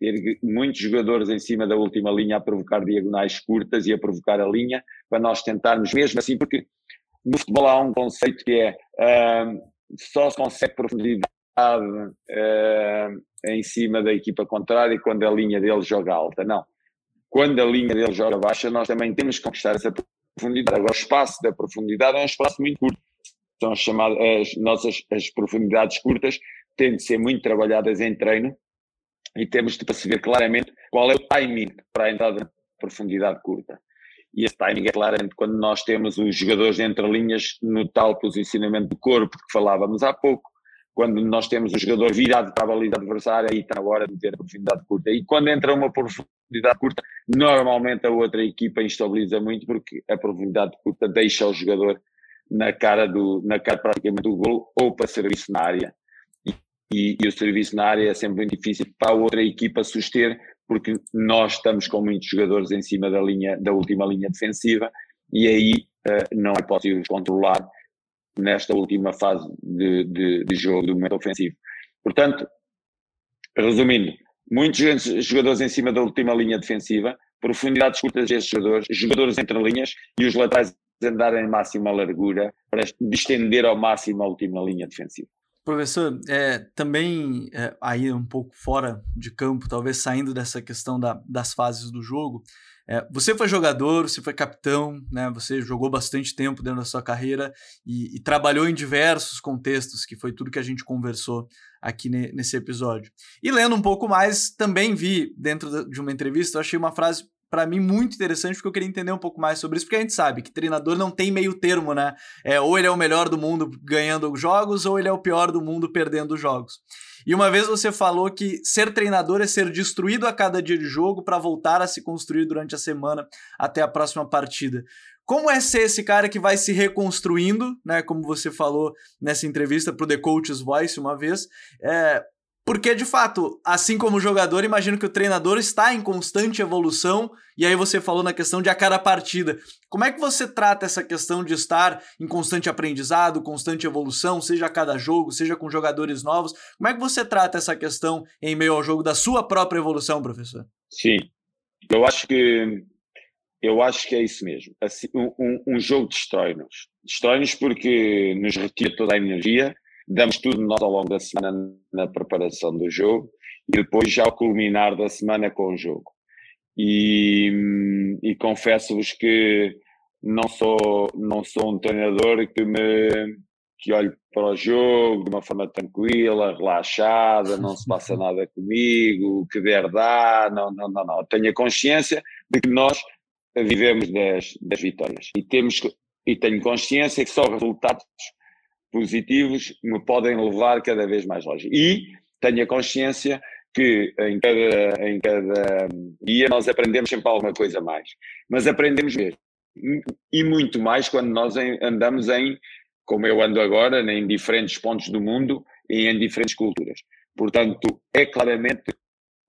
ter muitos jogadores em cima da última linha a provocar diagonais curtas e a provocar a linha, para nós tentarmos mesmo assim, porque no futebol há um conceito que é só se consegue profundidade em cima da equipa contrária quando a linha dele joga alta. Não quando a linha dele joga baixa, nós também temos que conquistar essa profundidade. Agora, o espaço da profundidade é um espaço muito curto. São chamadas, as nossas as profundidades curtas têm de ser muito trabalhadas em treino e temos de perceber claramente qual é o timing para a entrada na profundidade curta. E esse timing é claramente quando nós temos os jogadores entre linhas no tal posicionamento do corpo que falávamos há pouco, quando nós temos o jogador virado para a baliza adversária, aí está na hora de ter a profundidade curta. E quando entra uma profundidade curta, normalmente a outra equipa instabiliza muito, porque a profundidade curta deixa o jogador na cara, do, na cara praticamente do gol ou para serviço na área. E, e, e, o serviço na área é sempre muito difícil para a outra equipa suster, porque nós estamos com muitos jogadores em cima da linha, da última linha defensiva, e aí uh, não é possível controlar nesta última fase de, de, de jogo do momento ofensivo. Portanto, resumindo, muitos jogadores em cima da última linha defensiva, profundidades curtas destes jogadores, jogadores entre linhas e os laterais andar em máxima largura para distender ao máximo a última linha defensiva. Professor, é, também é, aí um pouco fora de campo, talvez saindo dessa questão da, das fases do jogo, é, você foi jogador, você foi capitão, né? Você jogou bastante tempo dentro da sua carreira e, e trabalhou em diversos contextos, que foi tudo que a gente conversou aqui ne, nesse episódio. E lendo um pouco mais, também vi dentro de uma entrevista, eu achei uma frase para mim muito interessante, porque eu queria entender um pouco mais sobre isso, porque a gente sabe que treinador não tem meio termo, né? É, ou ele é o melhor do mundo ganhando jogos, ou ele é o pior do mundo perdendo jogos. E uma vez você falou que ser treinador é ser destruído a cada dia de jogo para voltar a se construir durante a semana até a próxima partida. Como é ser esse cara que vai se reconstruindo, né? Como você falou nessa entrevista para o The Coach's Voice uma vez, é, porque, de fato, assim como jogador, imagino que o treinador está em constante evolução, e aí você falou na questão de a cada partida. Como é que você trata essa questão de estar em constante aprendizado, constante evolução, seja a cada jogo, seja com jogadores novos? Como é que você trata essa questão em meio ao jogo da sua própria evolução, professor? Sim, eu acho que eu acho que é isso mesmo. Assim, um, um jogo destrói-nos. Destrói-nos porque nos retira toda a energia damos tudo nós ao longo da semana na preparação do jogo e depois já ao culminar da semana com o jogo. E, e confesso-vos que não sou, não sou um treinador que me que olhe para o jogo de uma forma tranquila, relaxada, não se passa nada comigo, que der dá, não, não, não, não. Tenho a consciência de que nós vivemos das, das vitórias e temos e tenho consciência que só resultados positivos me podem levar cada vez mais longe. E tenho a consciência que em cada, em cada dia nós aprendemos sempre alguma coisa mais. Mas aprendemos mesmo. E muito mais quando nós andamos em, como eu ando agora, em diferentes pontos do mundo e em diferentes culturas. Portanto, é claramente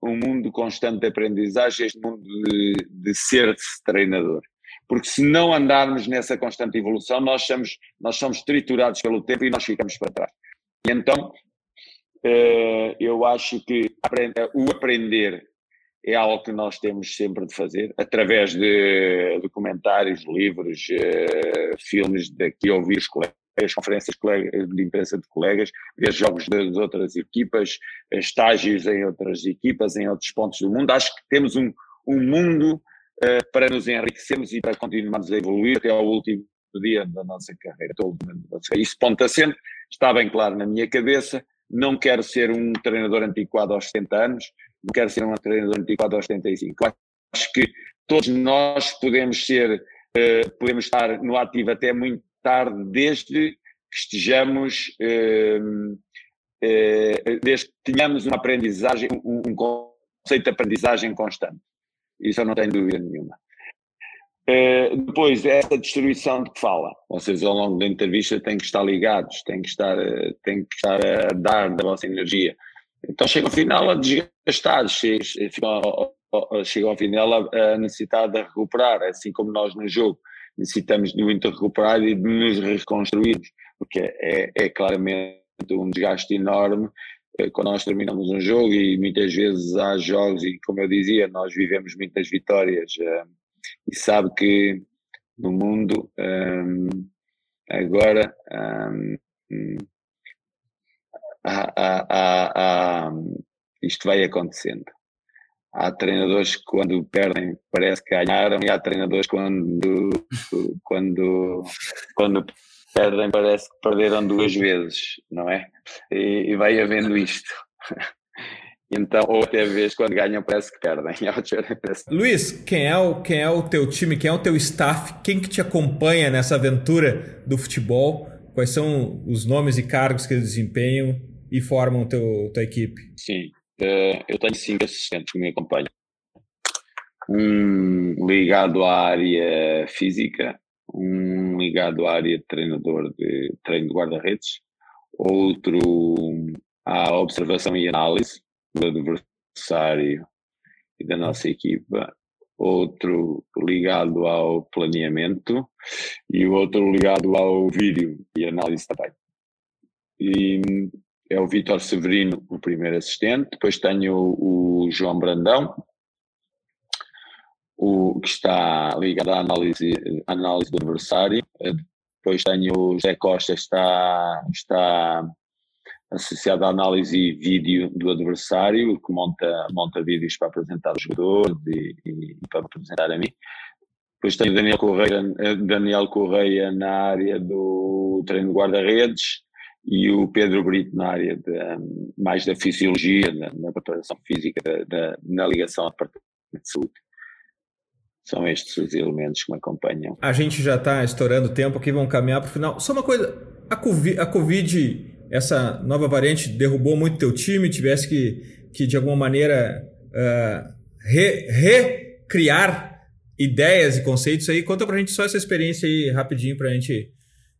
um mundo constante de aprendizagem, este mundo de, de ser treinador porque se não andarmos nessa constante evolução, nós somos, nós somos triturados pelo tempo e nós ficamos para trás. E então, eh, eu acho que o aprender é algo que nós temos sempre de fazer, através de documentários, livros, eh, filmes, daqui ouvir os colegas, conferências de imprensa de colegas, ver jogos das outras equipas, estágios em outras equipas, em outros pontos do mundo. Acho que temos um, um mundo para nos enriquecermos e para continuarmos a evoluir até ao último dia da nossa carreira. Isso ponto assente, está bem claro na minha cabeça, não quero ser um treinador antiquado aos 70 anos, não quero ser um treinador antiquado aos 75. Acho que todos nós podemos ser, uh, podemos estar no ativo até muito tarde, desde que estejamos, uh, uh, desde que tenhamos uma aprendizagem, um conceito de aprendizagem constante. Isso eu não tenho dúvida nenhuma. Uh, depois, essa destruição de que fala, vocês ao longo da entrevista têm que estar ligados, têm que estar, uh, têm que estar a dar da vossa energia. Então chega ao final a desgastados, chega, chega ao final a, a necessidade de recuperar, assim como nós no jogo necessitamos de muito recuperar e de nos reconstruirmos, porque é, é claramente um desgaste enorme eh, quando nós terminamos um jogo e muitas vezes há jogos e como eu dizia nós vivemos muitas vitórias uh, e sabe que no mundo um, agora um, há, isto vai acontecendo. Há treinadores que quando perdem parece que ganharam e há treinadores quando quando quando perdem, parece que perderam duas vezes, não é? E, e vai havendo isto. Então, ou até vezes quando ganham parece que perdem. Luiz, quem é, o, quem é o teu time, quem é o teu staff, quem que te acompanha nessa aventura do futebol? Quais são os nomes e cargos que eles desempenham e formam teu, tua equipe? Sim, uh, eu tenho cinco assistentes que me acompanham. Um ligado à área física, um ligado à área de treinador de treino de guarda-redes, outro à observação e análise do adversário e da nossa equipa, outro ligado ao planeamento e o outro ligado ao vídeo e análise também. E é o Vitor Severino, o primeiro assistente, depois tenho o João Brandão, o que está ligado à análise, à análise do adversário, Depois tenho o José Costa, está, está associado à análise vídeo do adversário, que monta, monta vídeos para apresentar os jogadores e, e, para apresentar a mim. Depois tenho Daniel Correia, Daniel Correia na área do treino de guarda-redes e o Pedro Brito na área de, mais da fisiologia, na, na preparação física, da, da, na ligação ao departamento de saúde. São estes os elementos que me acompanham. A gente já está estourando o tempo aqui, vamos caminhar para o final. Só uma coisa, a COVID, a COVID, essa nova variante, derrubou muito teu time, tivesse que, que de alguma maneira, uh, re, recriar ideias e conceitos aí. Conta pra gente só essa experiência aí rapidinho pra gente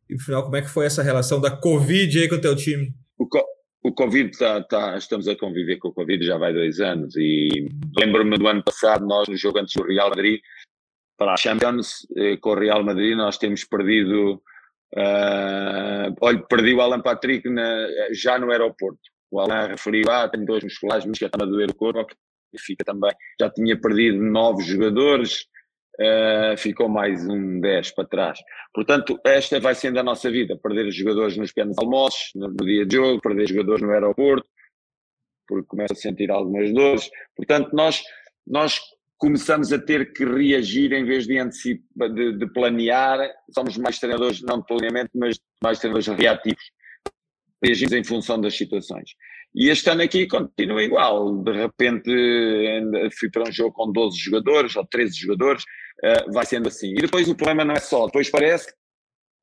ir pro final. Como é que foi essa relação da Covid aí com o teu time? O, co o Covid tá, tá, estamos a conviver com o Covid já vai dois anos e lembro-me do ano passado, nós no jogo antes do Real Madrid, para a Champions eh, com o Real Madrid, nós temos perdido, uh, olha, perdi o Alan Patrick na, já no aeroporto. O Alan referiu, ah, tenho dois musculares, mas já está a doer o corpo, fica também. Já tinha perdido nove jogadores, uh, ficou mais um 10 para trás. Portanto, esta vai sendo a nossa vida, perder jogadores nos pequenos almoços, no dia de jogo, perder jogadores no aeroporto, porque começa a sentir algumas dores. Portanto, nós, nós começamos a ter que reagir em vez de, de, de planear, somos mais treinadores, não de planeamento, mas mais treinadores reativos. Reagimos em função das situações. E este ano aqui continua igual. De repente fui para um jogo com 12 jogadores ou 13 jogadores, uh, vai sendo assim. E depois o problema não é só, depois parece que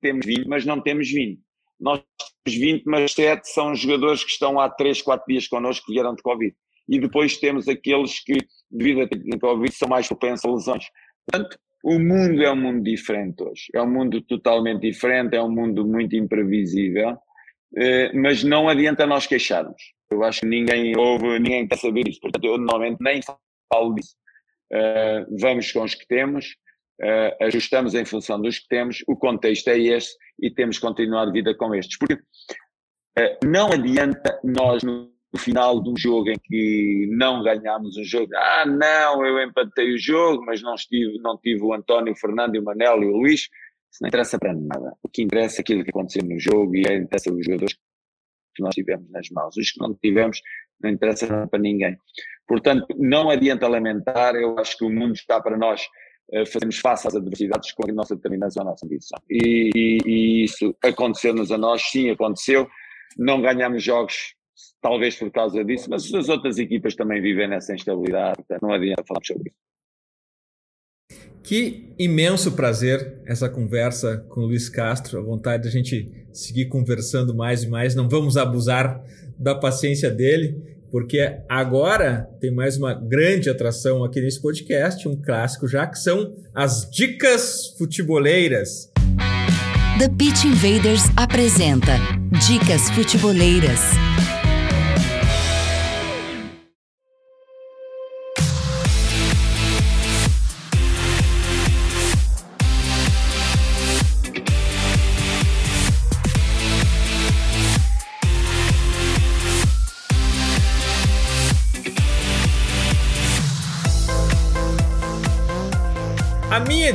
temos 20, mas não temos 20. Nós temos 20, mas 7 são jogadores que estão há 3, 4 dias connosco que vieram de Covid. E depois temos aqueles que, devido a Covid, são mais propensos a lesões. Portanto, o mundo é um mundo diferente hoje. É um mundo totalmente diferente, é um mundo muito imprevisível, mas não adianta nós queixarmos. Eu acho que ninguém ouve, ninguém quer saber isso. Portanto, eu normalmente nem falo disso. Uh, vamos com os que temos, uh, ajustamos em função dos que temos, o contexto é este e temos que continuar a vida com estes. Porque não adianta nós, no final do jogo em que não ganhámos um jogo, ah, não, eu empatei o jogo, mas não, estive, não tive o António, o Fernando, o Manel e o Luís. Isso não interessa para nada. O que interessa é aquilo que aconteceu no jogo e interessa os jogadores que nós tivemos nas mãos. Os que não tivemos não interessa para ninguém. Portanto, não adianta lamentar, eu acho que o mundo está para nós uh, fazermos face às adversidades com a nossa determinação, a nossa ambição. E, e, e isso aconteceu-nos a nós, sim, aconteceu. Não ganhamos jogos, talvez por causa disso, mas as outras equipas também vivem nessa instabilidade, não adianta falar sobre isso. Que imenso prazer essa conversa com o Luiz Castro. A vontade de a gente seguir conversando mais e mais. Não vamos abusar da paciência dele, porque agora tem mais uma grande atração aqui nesse podcast, um clássico já, que são as dicas futeboleiras. The Pitch Invaders apresenta Dicas Futeboleiras.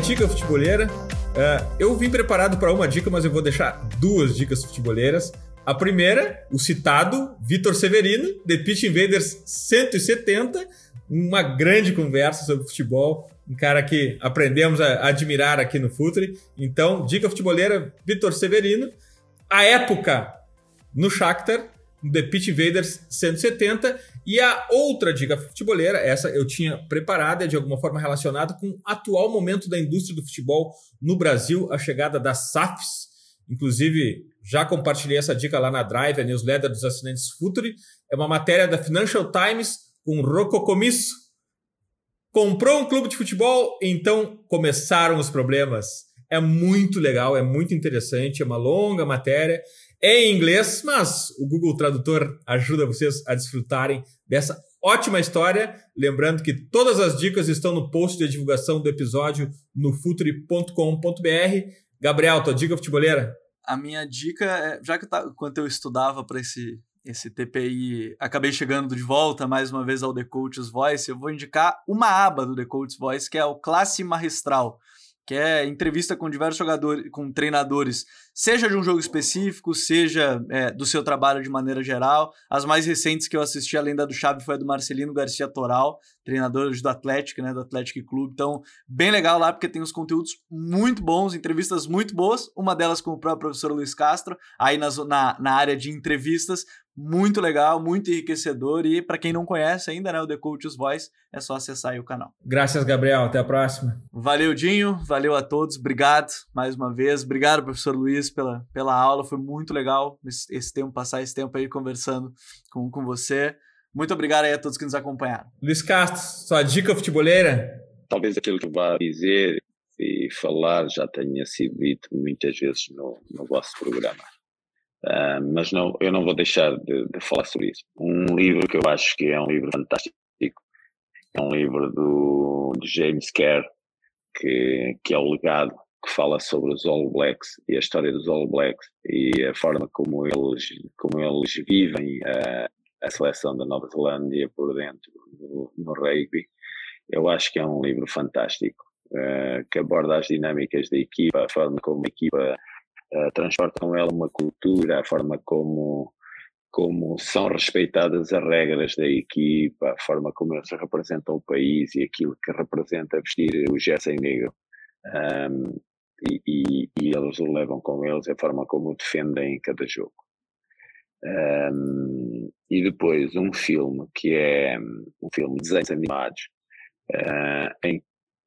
Dica futeboleira, uh, eu vim preparado para uma dica, mas eu vou deixar duas dicas futeboleiras. A primeira, o citado Vitor Severino, The Pitch Invaders 170, uma grande conversa sobre futebol, um cara que aprendemos a admirar aqui no Futre. Então, dica futeboleira, Vitor Severino. A época no Shakhtar, The Pitch Invaders 170 e a outra dica futeboleira, essa eu tinha preparada, é de alguma forma relacionada com o atual momento da indústria do futebol no Brasil, a chegada das SAFs. Inclusive, já compartilhei essa dica lá na Drive, a newsletter dos assinantes Futuri. É uma matéria da Financial Times com Rocco Comisso. Comprou um clube de futebol, então começaram os problemas. É muito legal, é muito interessante, é uma longa matéria em inglês, mas o Google Tradutor ajuda vocês a desfrutarem dessa ótima história. Lembrando que todas as dicas estão no post de divulgação do episódio no futuri.com.br. Gabriel, tua dica futeboleira? A minha dica é, já que tá, quando eu estudava para esse esse TPI, acabei chegando de volta mais uma vez ao The Coach's Voice, eu vou indicar uma aba do The Coach's Voice, que é o Classe Magistral. Que é entrevista com diversos jogadores, com treinadores, seja de um jogo específico, seja é, do seu trabalho de maneira geral. As mais recentes que eu assisti, além da do Chave, foi a do Marcelino Garcia Toral, treinador do Atlético, né, do Atlético Clube. Então, bem legal lá, porque tem uns conteúdos muito bons, entrevistas muito boas, uma delas com o próprio professor Luiz Castro, aí na, na, na área de entrevistas, muito legal, muito enriquecedor e para quem não conhece ainda, né, o The Coach's Voice, é só acessar aí o canal. Graças, Gabriel. Até a próxima. Valeu, Dinho. Valeu a todos. Obrigado mais uma vez. Obrigado, professor Luiz, pela, pela aula. Foi muito legal esse, esse tempo, passar esse tempo aí conversando com, com você. Muito obrigado aí a todos que nos acompanharam. Luiz Castro, sua dica futeboleira? Talvez aquilo que vá dizer e falar já tenha sido dito muitas vezes no, no vosso programa. Uh, mas não, eu não vou deixar de, de, falar sobre isso. Um livro que eu acho que é um livro fantástico é um livro do, de James Kerr, que, que é o legado, que fala sobre os All Blacks e a história dos All Blacks e a forma como eles, como eles vivem a, a seleção da Nova Zelândia por dentro no, no rugby. Eu acho que é um livro fantástico, uh, que aborda as dinâmicas da equipa, a forma como a equipa uh, transporta com ela uma cultura, a forma como, como são respeitadas as regras da equipa, a forma como eles representam o país e aquilo que representa vestir o jersey negro. Um, e, e, e, eles o levam com eles, a forma como o defendem em cada jogo. Um, e depois um filme que é um filme de desenhos animados, uh, em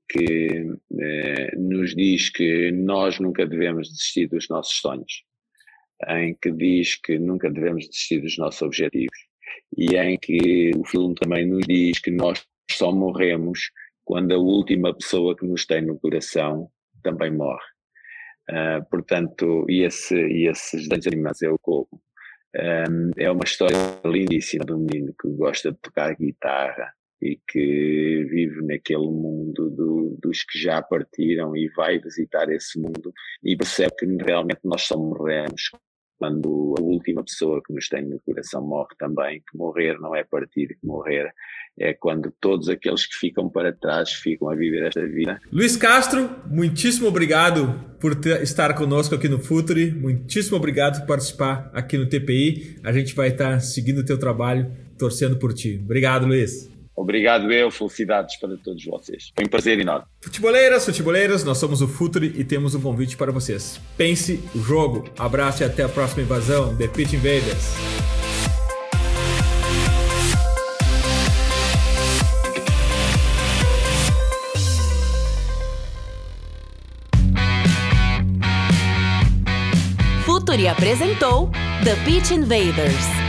que uh, nos diz que nós nunca devemos desistir dos nossos sonhos, em que diz que nunca devemos desistir dos nossos objetivos, e em que o filme também nos diz que nós só morremos quando a última pessoa que nos tem no coração também morre. Uh, portanto, e, esse, esses desenhos animados é o como. Um, é uma história lindíssima de um menino que gosta de tocar guitarra e que vive naquele mundo do, dos que já partiram e vai visitar esse mundo e percebe que realmente nós só morremos quando a última pessoa que nos tem no coração morre também, que morrer não é partir, que morrer é quando todos aqueles que ficam para trás ficam a viver esta vida. Luiz Castro, muitíssimo obrigado por ter, estar conosco aqui no Futuri, muitíssimo obrigado por participar aqui no TPI. A gente vai estar seguindo o teu trabalho, torcendo por ti. Obrigado, Luiz. Obrigado eu, felicidades para todos vocês. Foi um prazer enorme. Futeboleiras, futeboleiras, nós somos o Futuri e temos um convite para vocês. Pense o jogo. Abraço e até a próxima invasão. The Pit Invaders. Futuri apresentou The Pitch Invaders.